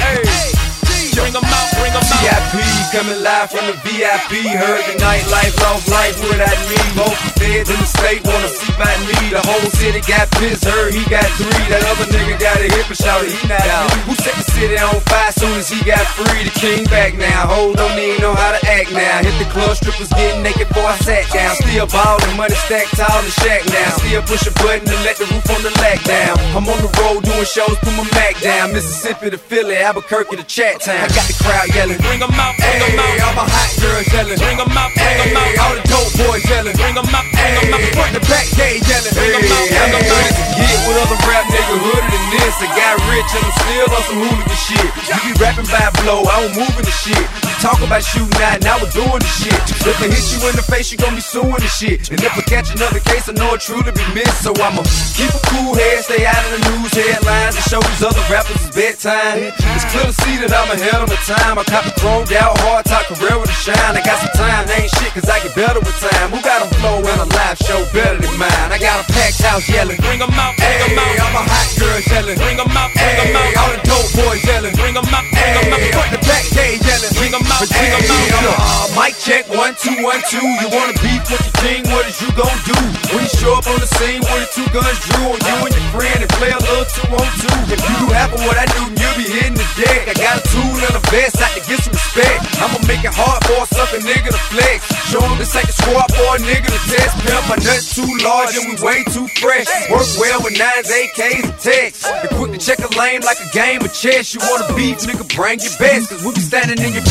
VIP coming live from the VIP. Heard the nightlife, lost life without me. Both the feds in the state wanna see by me. The whole city got pissed, heard he got three. That other nigga got a hip and shouted he not out. Who set the city on fire soon as he got free? The king back now. Hold don't even know how to act now. Hit the club, strippers getting naked before I sat down. Still ballin', money stacked tall in the shack now. Still push a button to let the roof on the lack down. I'm on the road doing shows, put my Mac down. Mississippi to Philly, Albuquerque to Chat Town. I got the crowd yelling. Bring 'em out, bring 'em Hey, out. all my hot girls yelling. Bring 'em out, bring 'em Hey, out. all the dope boys yelling. Bring 'em out, bring 'em out. Front to back gate yelling. Bring 'em out, bring 'em out. Get with other rap nigga hooded than this. I got rich and I'm still on some hooligan shit. You be rapping by a blow, I don't move in the shit. You talk about shooting out, now we're doing the shit. If I hit you in the face, you gon' be suing the shit. And if I catch another case, I know it truly be missed. So I'ma keep a cool head, stay out of the news headlines, and show these other rappers it's bedtime. It's clear to see that I'm ahead of my time. I copy chromed out, hard talk, career with a shine. I got some time, they ain't shit, cause I get better with time. Who got a flow and a live show better than mine? I got a packed house yelling. Bring 'em out, bring 'em Hey, out. all my hot girl yelling. Bring 'em out, bring 'em Hey, out. all the dope boys yelling. Bring 'em out, bring 'em Hey, out. front to back gate yelling. Bring 'em out, bring 'em out. uh, mic check, one, two, one, two. You wanna beef with the king, what is you gon' do? When you show up on the scene with the two guns drew on you and your friend and play a little two on two. If you do half of what I do, you'll be hitting the deck. I got a tool and a vest out to get some respect. I'ma make it hard for a sucker nigga to flex. Show him this ain't the squad for a nigga to test. Pimp, my nuts too large and we way too fresh. Work well with nines, AKs, and texts. And quick to check a lane like a game of chess. You wanna beef, nigga, bring your best. Cause we be standing in your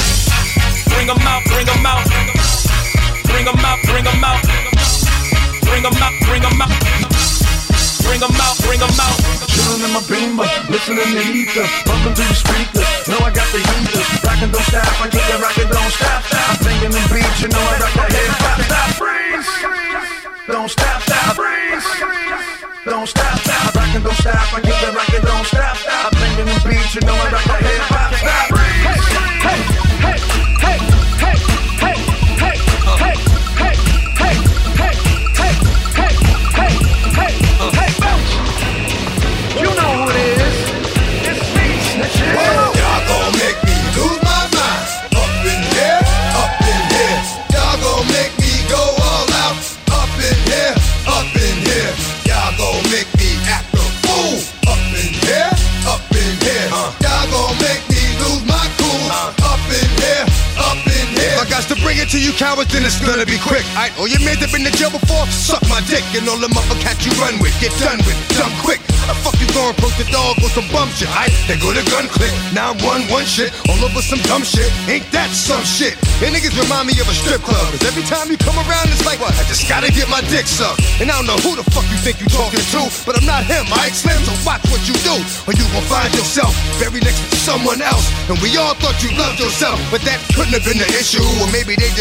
Bring 'em out, bring 'em out. Bring 'em out, bring 'em out. Bring 'em out, bring 'em out. Bring 'em out, bring 'em out. Chillin' in my beamer, listening to ether, bumping through the speakers. Know I got the heaters, rockin' don't stop, I keep that rockin' don't stop. I'm thinking them beats, you know I rock that hip hop. Stop, freeze, don't stop, stop, freeze, don't stop, stop. Rockin' don't stop, I keep that rockin' don't stop. I'm thinking them beats, you know I rock that hip hop. Stop, hours, then it's gonna be quick. Alright, all your men have been to jail before, suck my dick. And all the other cats you run with, get done with, dumb quick. The fuck you gonna approach the dog with some bum shit? Alright, they go to gun click. Now I'm one, one shit, all over some dumb shit. Ain't that some shit? And niggas remind me of a strip club. Cause every time you come around, it's like, what? I just gotta get my dick sucked. And I don't know who the fuck you think you talking to, but I'm not him, alright, Slim? So watch what you do, or you gon' find yourself buried next to someone else. And we all thought you loved yourself, but that couldn't have been the issue. Or maybe they just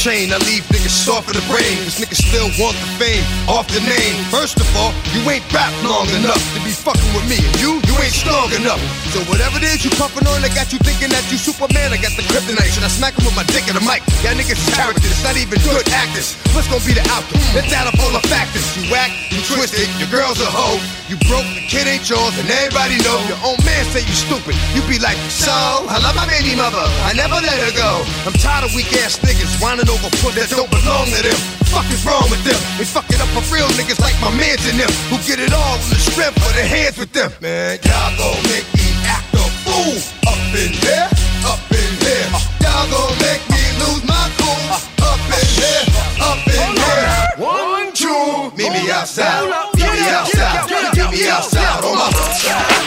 chain, I leave niggas soft of the brain. Cause niggas still want the fame, off the name. First of all, you ain't rap long enough to be fucking with me. And you, you ain't strong enough. So whatever it is you puffin' on, I got you thinking that you Superman. I got the kryptonite. Should I smack him with my dick in the mic? Y'all niggas is characters, not even good actors. What's gonna be the outcome? Let's add up all the factors. You whack, you twisted, your girl's a hoe. You broke, the kid ain't yours, and everybody know. Your own man say you stupid. You be like, so, I love my baby mother. I never let her go. I'm tired of weak ass niggas whining over that don't belong to them. Fuck is wrong with them? They fuck it up for real niggas like my mans and them who get it all with the strength of their hands with them. Man, y'all gon' make me act a fool. Up in here, up in here. Y'all gon' make me lose my cool. Up in here, up in here. One, two, meet me outside, meet me outside, meet me outside. on my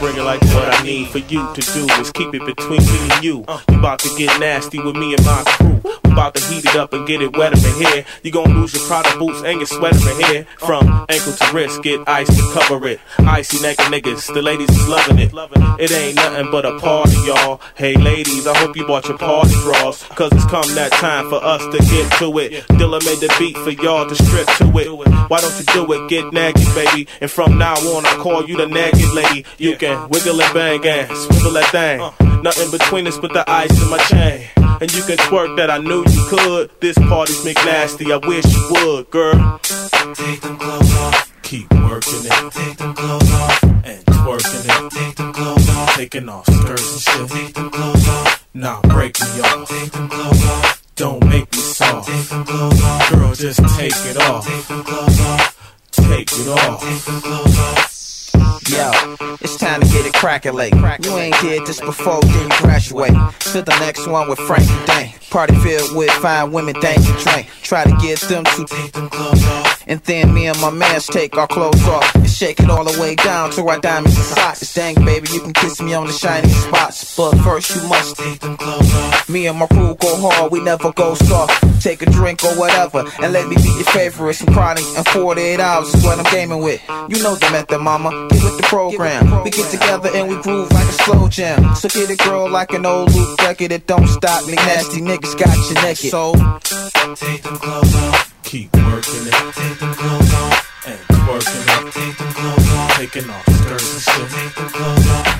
bring it like what I need for you to do is keep it between me and you. Uh. You about to get nasty with me and my crew. We about to heat it up and get it wetter in here. You gon' lose your Prada boots and your sweater in here. From ankle to wrist, get ice to cover it. Icy naked niggas, the ladies is loving it. It ain't nothing but a party, y'all. Hey ladies, I hope you bought your party drawers. Cause it's come that time for us to get to it. Dilla made the beat for y'all to strip to it. Why don't you do it? Get naggy, baby. And from now on, I call you the naggy lady. You can wiggle and bang and swivel that thing. Nothing between us but the ice in my chain. And you can twerk that I knew you could. This party's McNasty, I wish you would, girl. Take them clothes off. Keep working it. Take them clothes off. And twerking it. Take them clothes off. Taking off skirts and shit. Take them clothes off. Nah, break me off. Take them clothes off. Don't make me soft. Take them clothes off. Girl, just take it off. Take them clothes off. Take it off. Take them clothes off. Yo, it's time to get it crackin' late. You ain't did this before, then you graduate. To the next one with Frankie Dang. Party filled with fine women, dance and drink. Try to get them to take them clothes off. And then me and my mans take our clothes off and shake it all the way down to our diamonds and socks. Dang, baby, you can kiss me on the shiny spots. But first, you must take them clothes off. Me and my crew go hard, we never go soft. Take a drink or whatever, and let me be your favorite. Some chronic and 48 hours is what I'm gaming with. You know the method, mama. Get with the program. We get together and we groove like a slow jam. So get a girl like an old loop record that don't stop me. Nasty niggas got you naked. So take them clothes off. Keep working it. Take them clothes off. And twerking it. Take them clothes off. Taking off skirts and shit. Take them clothes off.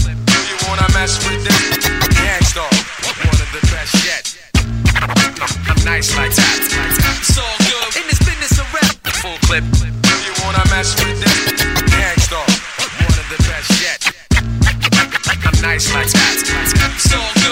You wanna mess with this? Gang Starr, one of the best yet. I'm nice like that. It's all good in this business of rap. Full clip. If You wanna mess with this? Gang Starr, one of the best yet. I'm nice like that. It's all good.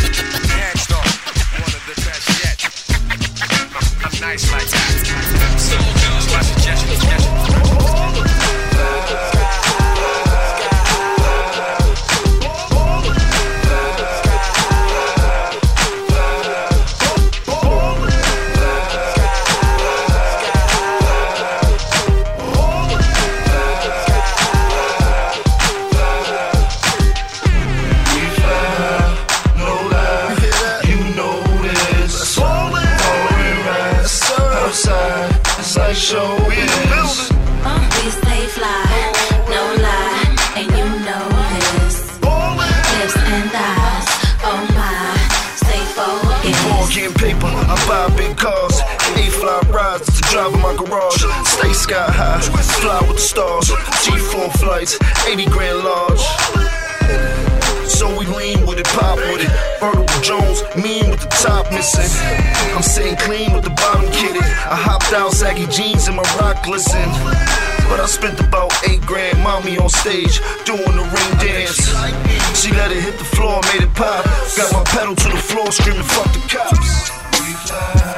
Nice like that. So fly with the stars. G4 flights, 80 grand large. So we lean with it, pop with it. Vertical Jones, mean with the top missing. I'm sitting clean with the bottom kitted. I hopped out, saggy jeans and my rock glisten. But I spent about eight grand, mommy on stage, doing the ring dance. She let it hit the floor, made it pop. Got my pedal to the floor, screaming, fuck the cops.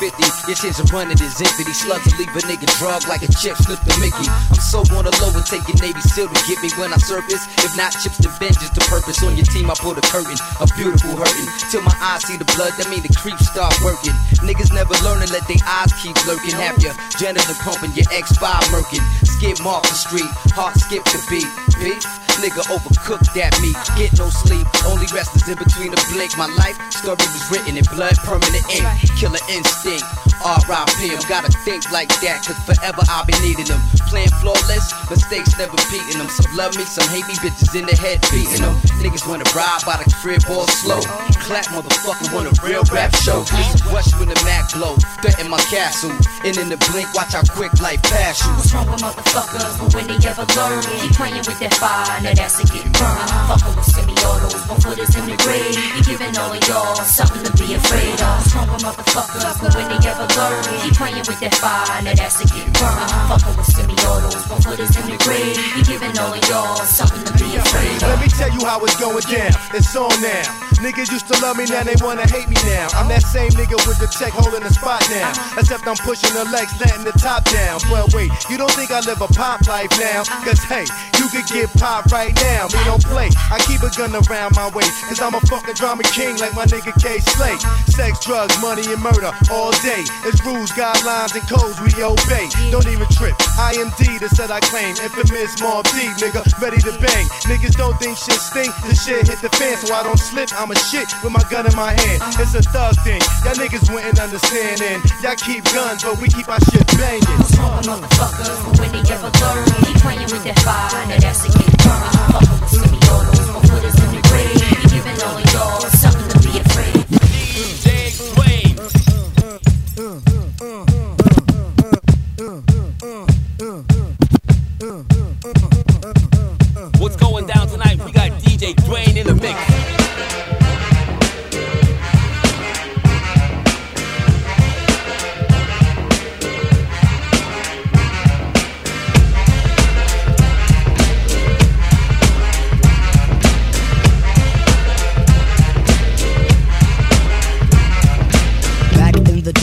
50. This shit's a running is empty. These slugs will leave a nigga drug like a chip slip to Mickey. I'm so on the low and taking Navy SEAL to get me when I surface. If not, chips to vengeance to purpose. On your team, I pull the curtain. A beautiful hurting. Till my eyes see the blood, that mean the creeps start working. Niggas never learn and let their eyes keep lurking. Have your genital pumping, your X5 murking. Skip off the street, heart skip the beat. Beef, nigga overcooked that meat. Get no sleep, only rest is in between the blink. My life story was written in blood, permanent ink. Killer instinct. R.I.P. I'm gotta think like that, cause forever I'll be needing them. Playing flawless, mistakes never beating them. Some love me, some hate me, bitches in the head beating them. Niggas wanna ride by the crib all slow. Clap motherfucker want a real rap show. Is Rush when the Mac blow. Threaten my castle. And in the blink, watch how quick life pass you. What's wrong with motherfuckers? But when they ever learn, keep playing with that fire, now that's a getting burned. Fuckin' with semi-autos, one footers in the grave. You giving all of y'all something to be afraid of. With motherfuckers? But when they ever learn, keep playing with that fire, now that's a getting burned. Fucking with semi-autos, one footers in the grave. You giving all of y'all something to be afraid of. Let me tell you how it's going down. It's on now. Niggas used to love me, now they wanna hate me now. I'm that same nigga with the check holding the spot now. Except I'm pushing the legs, letting the top down. But wait, you don't think I live a pop life now? Cause hey, you could get pop right now. Me don't play. I keep a gun around my waist. Cause I'm a fucking drama king like my nigga Kay Slay. Sex, drugs, money, and murder all day. It's rules, guidelines, and codes we obey. Don't even trip. I am D, the set I claim. Infamous Mob D, nigga, ready to bang. Niggas don't think shit stink. The shit hit the fan, so I don't slip. I'm a shit with my gun in my hand. It's a thug thing. Y'all niggas wouldn't understand. And y'all keep guns, but we keep our shit banging. Motherfuckers, but when they ever learn, he playing with that fire, that's a get.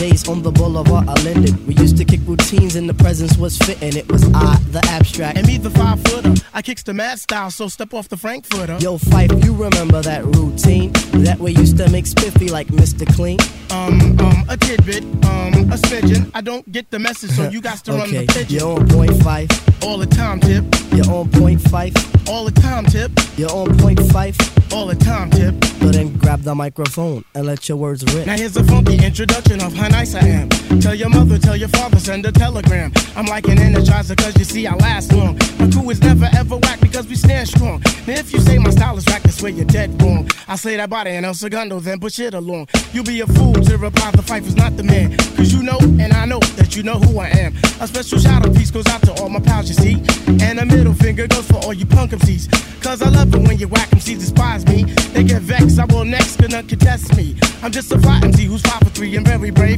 Days on the boulevard, I lended. We used to kick routines and the presence was fitting. It was I, the abstract. And me, the five footer. I kicks the mad style, so step off the Frankfurter. Yo, Phife, you remember that routine? That way used to make spiffy like Mr. Clean. Um, um, a tidbit, um, a smidgen. I don't get the message, so you got to run the pigeon. you're on point Phife. All the time, tip. You're on point Phife. All the time, tip. You're on point Phife. All the time, tip. So then grab the microphone and let your words rip. Now here's a funky introduction of how nice I am. Tell your mother, tell your father, send a telegram. I'm like an energizer, cause you see I last long. My crew is never ever whack because we stand strong. Now if you say my style is whack, that's where you're dead wrong. I say that body and El Segundo, then push it along. You'll be a fool to reply the fight is not the man. Cause you know, and I know that you know who I am. A special shout out piece goes out to all my pals, you see. And a middle finger goes for all you punk MCs. Cause I love it when you whack MCs despise me. They get vexed, I will next, gonna contest me. I'm just a fly MC who's five for three and very brave.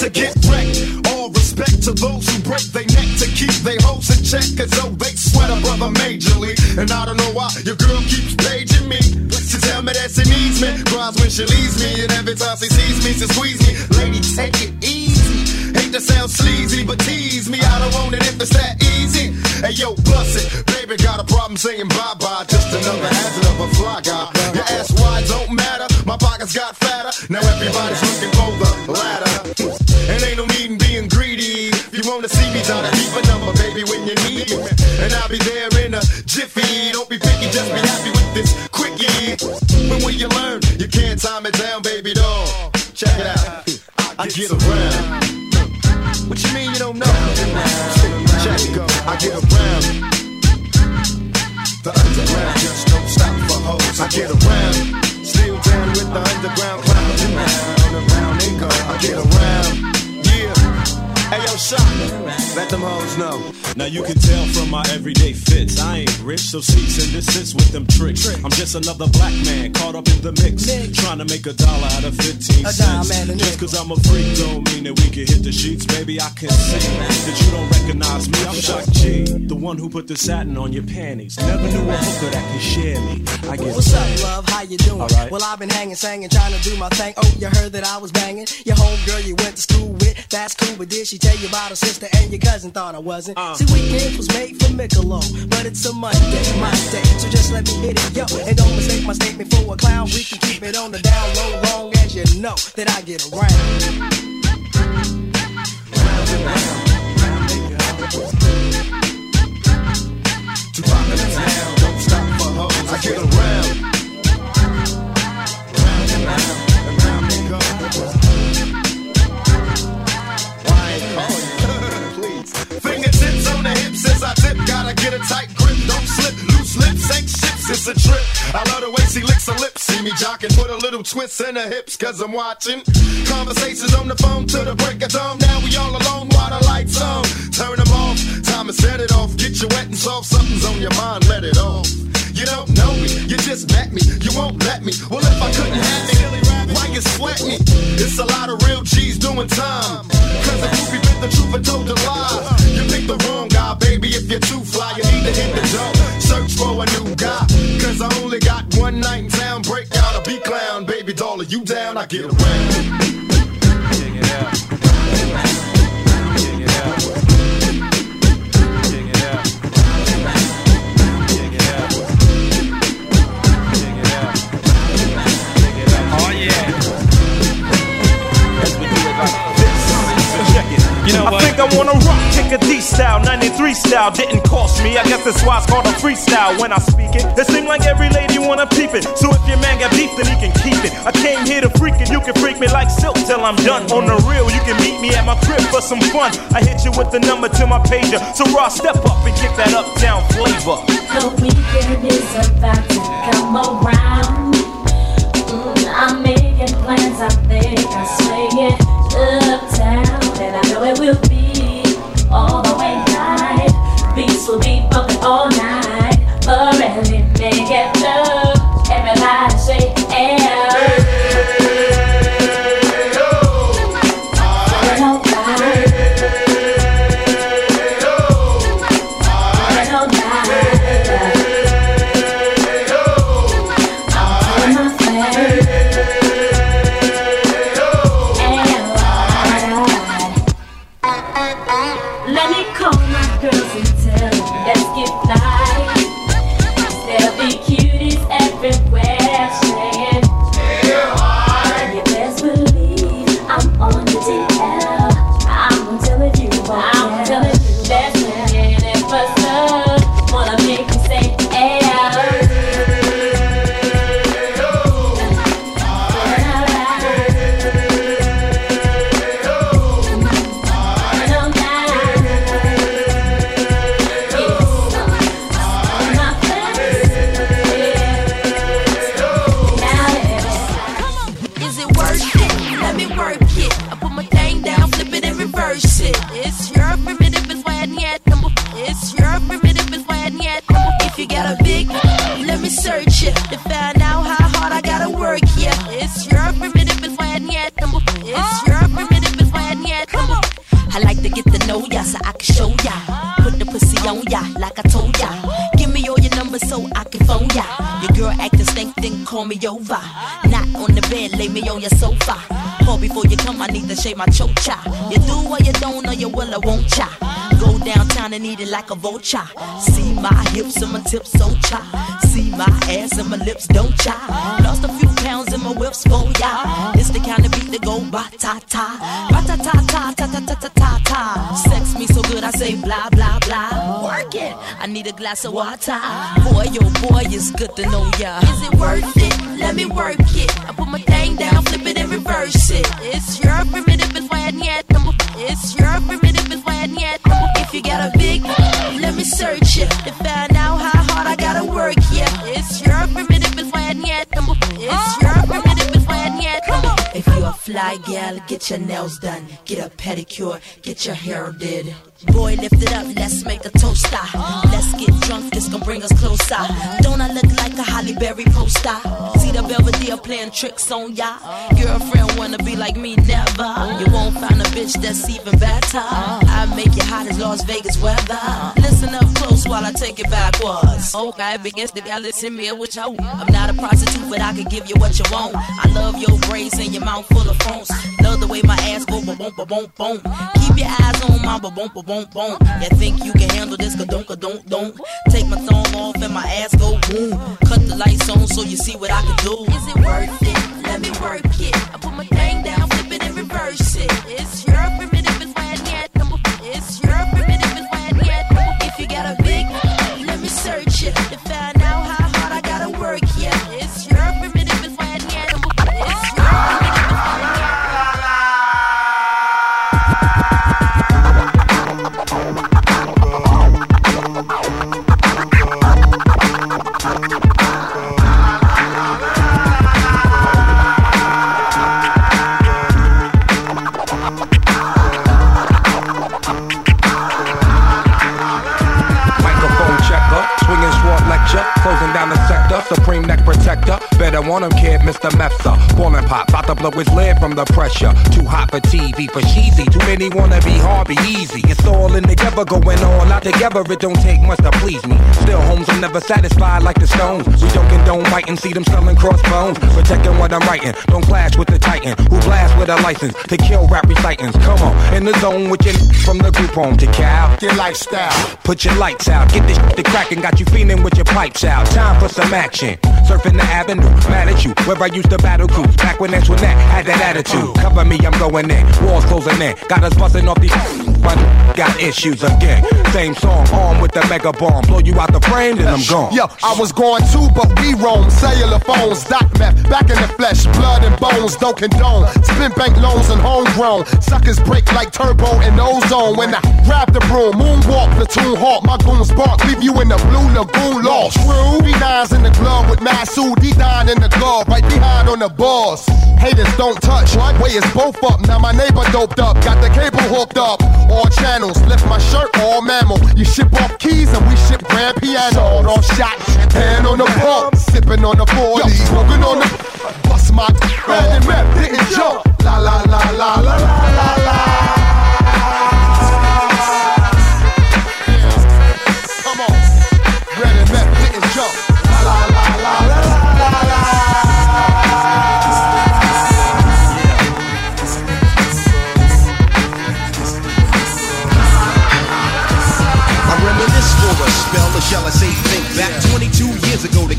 to get wrecked. All respect to those who break their neck to keep their hopes in check. Cause though they sweat a brother majorly. And I don't know why your girl keeps paging me. She tell me that she needs me. Cries when she leaves me. And every time she sees me, she squeeze me. Lady, take it easy. Hate to sound sleazy, but tease me. I don't want it if it's that easy. Hey yo, bust it. Baby, got a problem saying bye bye. Just another hazard of a fly guy. Your ass wide don't matter. My pockets got fatter. Now everybody's looking for the ladder. And ain't no need in being greedy. If you wanna see me, to keep a number, baby, when you need me. And I'll be there in a jiffy. Don't be picky, just be happy with this quickie. When you learn, you can't time it down, baby doll. Check it out. I get around. What you mean you don't know? Check it go. I get around. The underground just don't stop for hoes. I get around. Still down with the underground Yo, shot. Let them hoes know. Now you can tell from my everyday fits. I ain't rich, so cease and desist with them tricks. I'm just another black man caught up in the mix. Trying to make a dollar out of 15 cents. Just cause I'm a freak don't mean that we can hit the sheets. Baby, I can see that you don't recognize me. I'm Shock G, the one who put the satin on your panties. Never knew a hooker that could share me. I get What's up, love? How you doing? Alright. Well, I've been hanging, singing, trying to do my thing. Oh, you heard that I was banging. Your homegirl you went to school with, that's cool. But did she tell you about her sister and your cousin? Thought I wasn't. Uh. See, weekends was made for Michelob, but it's a Monday, my day. So just let me hit it, yo. And don't mistake my statement for a clown. We can keep it on the down low, long as you know that I get around. Tupac in the town, don't stop for hoes. I get around. I tip, gotta get a tight grip, don't slip. Loose lips ain't ships, it's a trip. I love the way she licks her lips, see me jocking, put a little twist in her hips, cause I'm watching. Conversations on the phone to the break of dawn. Now we all alone while the lights on. Turn them off, time to set it off. Get you wet and soft, something's on your mind, let it off. You don't know me, you just met me, you won't let me. Well, if I couldn't have me, why you sweat me? It's a lot of real G's doing time. Cause groupie bit the truth and told the lie. You picked the wrong guy, baby, if you're too fly, you need to hit the door. Search for a new guy. Cause I only got one night in town, break out a beat clown. Baby doll, you down? I get around. You know I what? think I wanna rock, kick a D style, 93 style. Didn't cost me, I guess that's why it's called a freestyle. When I speak it, it seem like every lady wanna peep it. So if your man got beef, then he can keep it. I came here to freak it, you can freak me like silk till I'm done. On the real, you can meet me at my crib for some fun. I hit you with the number to my pager. So raw, step up and get that uptown flavor. The weekend is about to come around. Mm, I'm making plans, I think I swing it uptown. And I know it will be all the way night. Beats will be bumping all night. Forever make it love. Everybody say, yeah. Like a vulture. See my hips and my tips so cha. See my ass and my lips don't cha. Lost a few pounds in my whips oh for ya. It's the kind of beat that go ba ta ta. Ba ta ta ta ta ta ta ta ta ta. Sex me so good I say blah blah blah. Work it. I need a glass of water. Boy, yo boy, it's good to know ya. Is it worth it? Let me work it. Fly gal, get your nails done, get a pedicure, get your hair did. Boy, lift it up, let's make a toaster. Let's get drunk, this gon' bring us closer. Don't I look like a Halle Berry poster? Belvedere playing tricks on ya. Girlfriend wanna be like me, never. You won't find a bitch that's even better. I make you hot as Las Vegas weather. Listen up close while I take it backwards. Okay, begins to listen me what you. I'm not a prostitute, but I can give you what you want. I love your braids and your mouth full of phones. Love the way my ass go boom boom boom boom. Keep your eyes on my boom boom boom boom. You think you can handle this? Ka don't ka don't don't. Take my thumb off and my ass go boom. Cut the lights on so you see what I can do. Is it worth it? Let me work it. I put my thing down, him, pop, about to blow his lid from the pressure. Too hot for TV, for cheesy. Too many wanna be hard, be easy. It's all in together, going all out together. It don't take much to please me. Still, homes are never satisfied like the stones. We don't condone biting, see them selling crossbones. Protecting what I'm writing, don't clash with the titan. Who blast with a license to kill rap recitants. Come on, in the zone with your from the group home to Cal. Your lifestyle. Put your lights out, get this to crackin', got you feeling with your pipes out. Time for some action. Surfing the avenue, mad at you. Where I used to battle cruise, back when Antoinette had that attitude. Cover me, I'm going in. Walls closing in, got us busting off these. But got issues again. Same song, armed with the mega bomb. Blow you out the frame, then I'm gone. Yo, I was going too, but we roam. Cellular phones, doc map, back in the flesh, blood and bones, don't condone. Spin bank loans and homegrown. Suckers break like turbo and ozone. When I grab the broom, moonwalk, platoon hawk, my goons bark, leave you in the blue lagoon lost. True, B9's in the glove with Masu, D9 in the glove, right behind on the boss. Haters don't touch, way is both up. Now my neighbor doped up, got the cable hooked up. All channels, left my shirt all mammal. You ship off keys and we ship grand piano. Sawed off shot, hand on the pump, sipping on the 40, smoking on the. Bust my and rep, didn't jump. La la la la la la la la.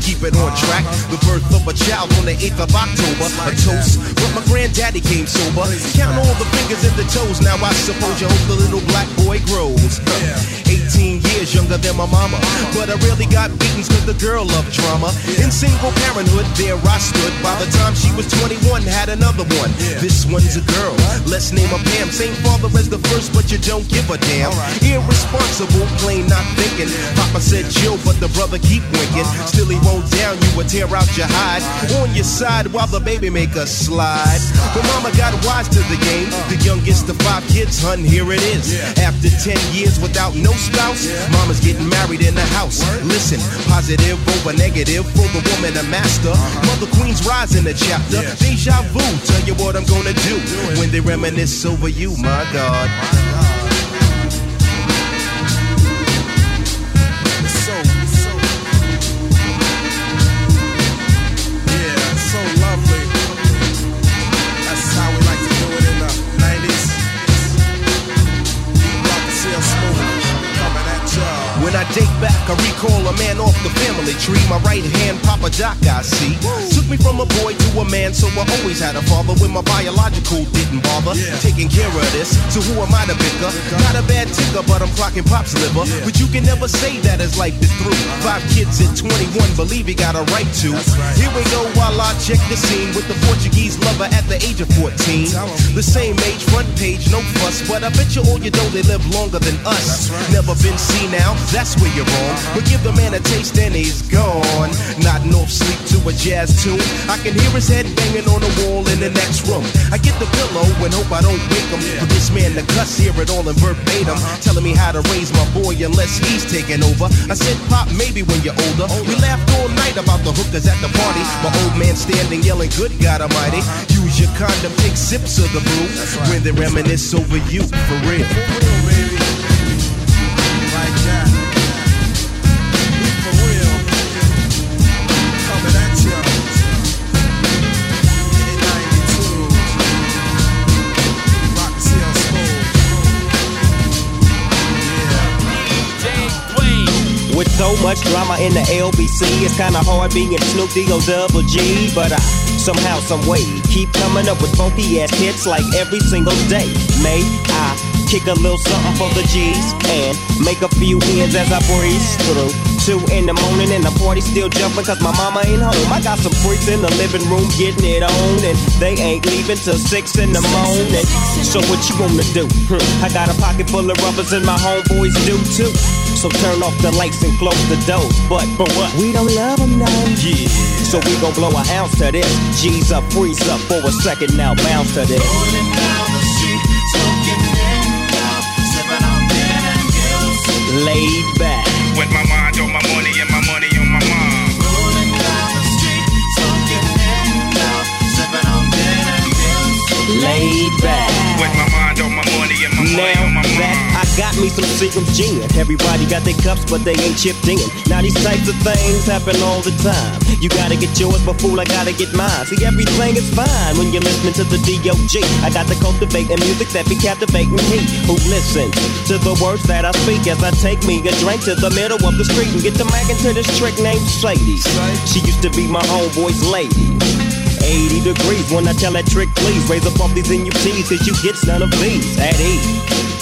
Keep it on track. The birth of a child on the 8th of October. A toast, but my granddaddy came sober. Count all the fingers and the toes, now I suppose you hope the little black boy grows. 18 years younger than my mama, but I really got beatings cause the girl loved drama. In single parenthood, there I stood. By the time she was 21, had another one. This one's a girl, let's name her Pam. Same father as the first, but you don't give a damn. Irresponsible, plain not thinking. Papa said chill, but the brother keep winking. Still he won't down you or tear out your hide. On your side while the baby make a slide. But mama got wise to the game. The youngest of five kids, hun, here it is. After 10 years without no spouse, mama's getting married in the house. Listen, positive over negative for the woman a master. Mother Queen's rise in the chapter. Deja vu, tell you what I'm gonna do when they reminisce over you, my God. Yeah, date back, I recall a man off the family tree. My right hand, Papa Doc, I see. Took me from a boy to a man, so I always had a father when my biological didn't bother. Taking care of this, so who am I to bicker? Not a bad ticker, but I'm clocking pop's liver. But you can never say that his life is through. Five kids at 21, believe he got a right to. Here we go while I check the scene with the Portuguese lover at the age of 14. The same age, front page, no fuss, but I bet you all you know they live longer than us. Never been seen now, that's where you're wrong. But give the man a taste and he's gone. Nodding off sleep to a jazz tune. I can hear his head banging on the wall in the next room. I get the pillow and hope I don't wake him. For this man the cuss, hear it all in verbatim. Telling me how to raise my boy unless he's taking over. I said, Pop, maybe when you're older. We laughed all night about the hookers at the party. My old man standing yelling, Good God Almighty. Use your condom, take sips of the brew. When they reminisce over you, for real. Like that. Much drama in the LBC, it's kinda hard being Snoop D-O double G. But I somehow, some way, keep coming up with funky ass hits like every single day. May I kick a little something for the G's and make a few ends as I breeze through. Two in the morning and the party still jumping cause my mama ain't home. I got some freaks in the living room getting it on and they ain't leaving till six in the morning. So what you gonna do? Hmm, I got a pocket full of rubbers and my homeboys do too. So turn off the lights and close the doors. But for what? We don't love them no. Yeah. So we gon' blow a ounce to this. G's up, freeze up for a second now. Bounce to this. Rolling down the street, smoking in sipping on gin and. Laid back. With my mind on my money and my money on my mind. Rolling down the street, smoking in love, sipping on gin and juice. Laid back. With my mind on my money and my now money on my mind. Got me some Seagram's genius. Everybody got their cups, but they ain't chipped in. Now these types of things happen all the time. You gotta get yours, but fool, I gotta get mine. See, everything is fine when you're listening to the D.O.G. I got to cultivate and music that be captivating me. Who listens to the words that I speak as I take me a drink to the middle of the street and get the Mac into this trick named Sadie. She used to be my homeboy's lady. 80 degrees when I tell that trick, please raise up off these NUTs, cause you gets none of these at ease.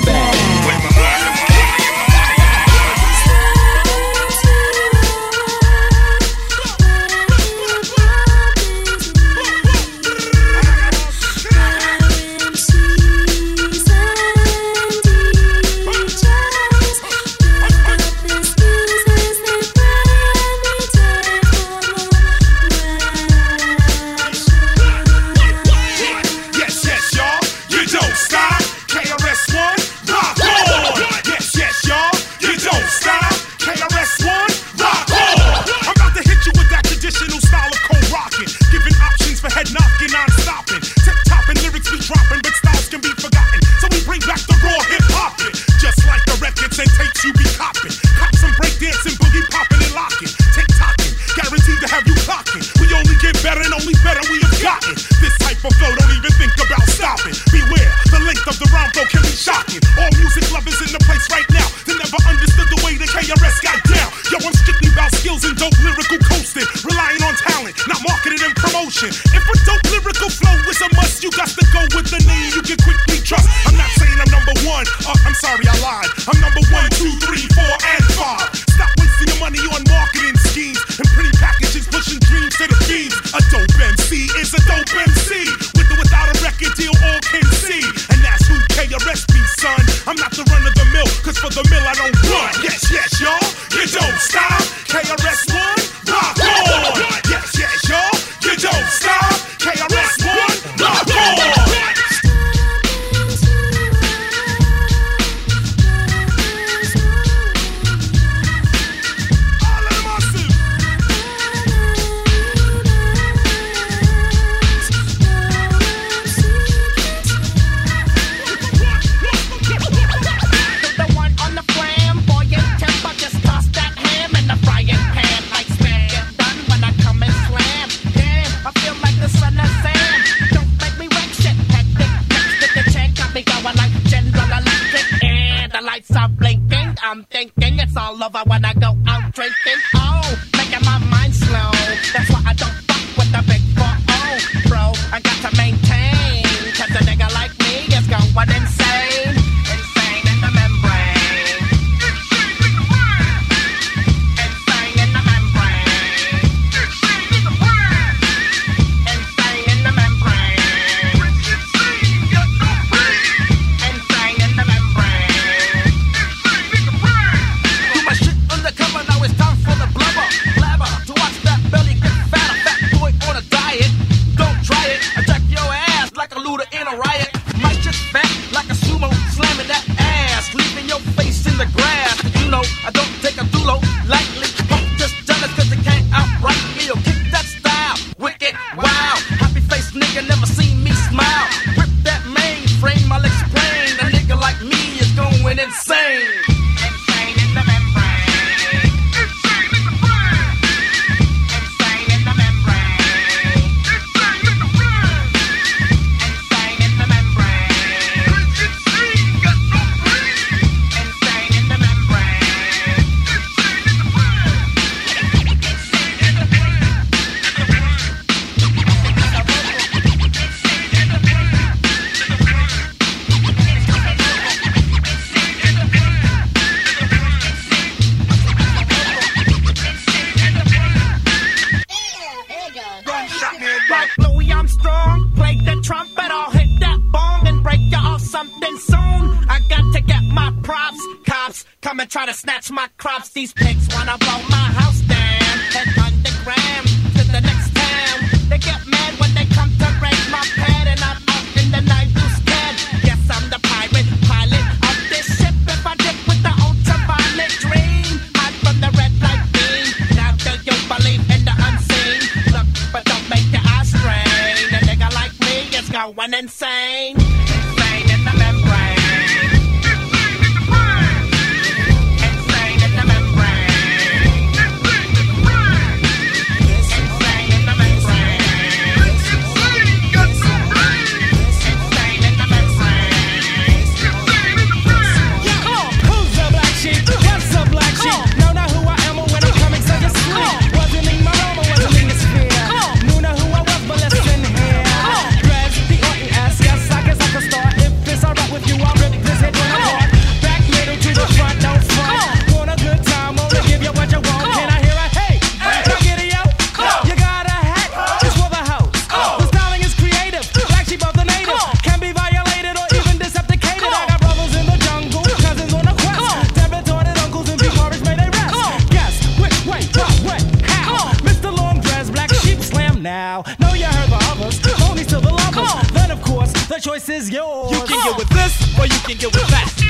you can get with back.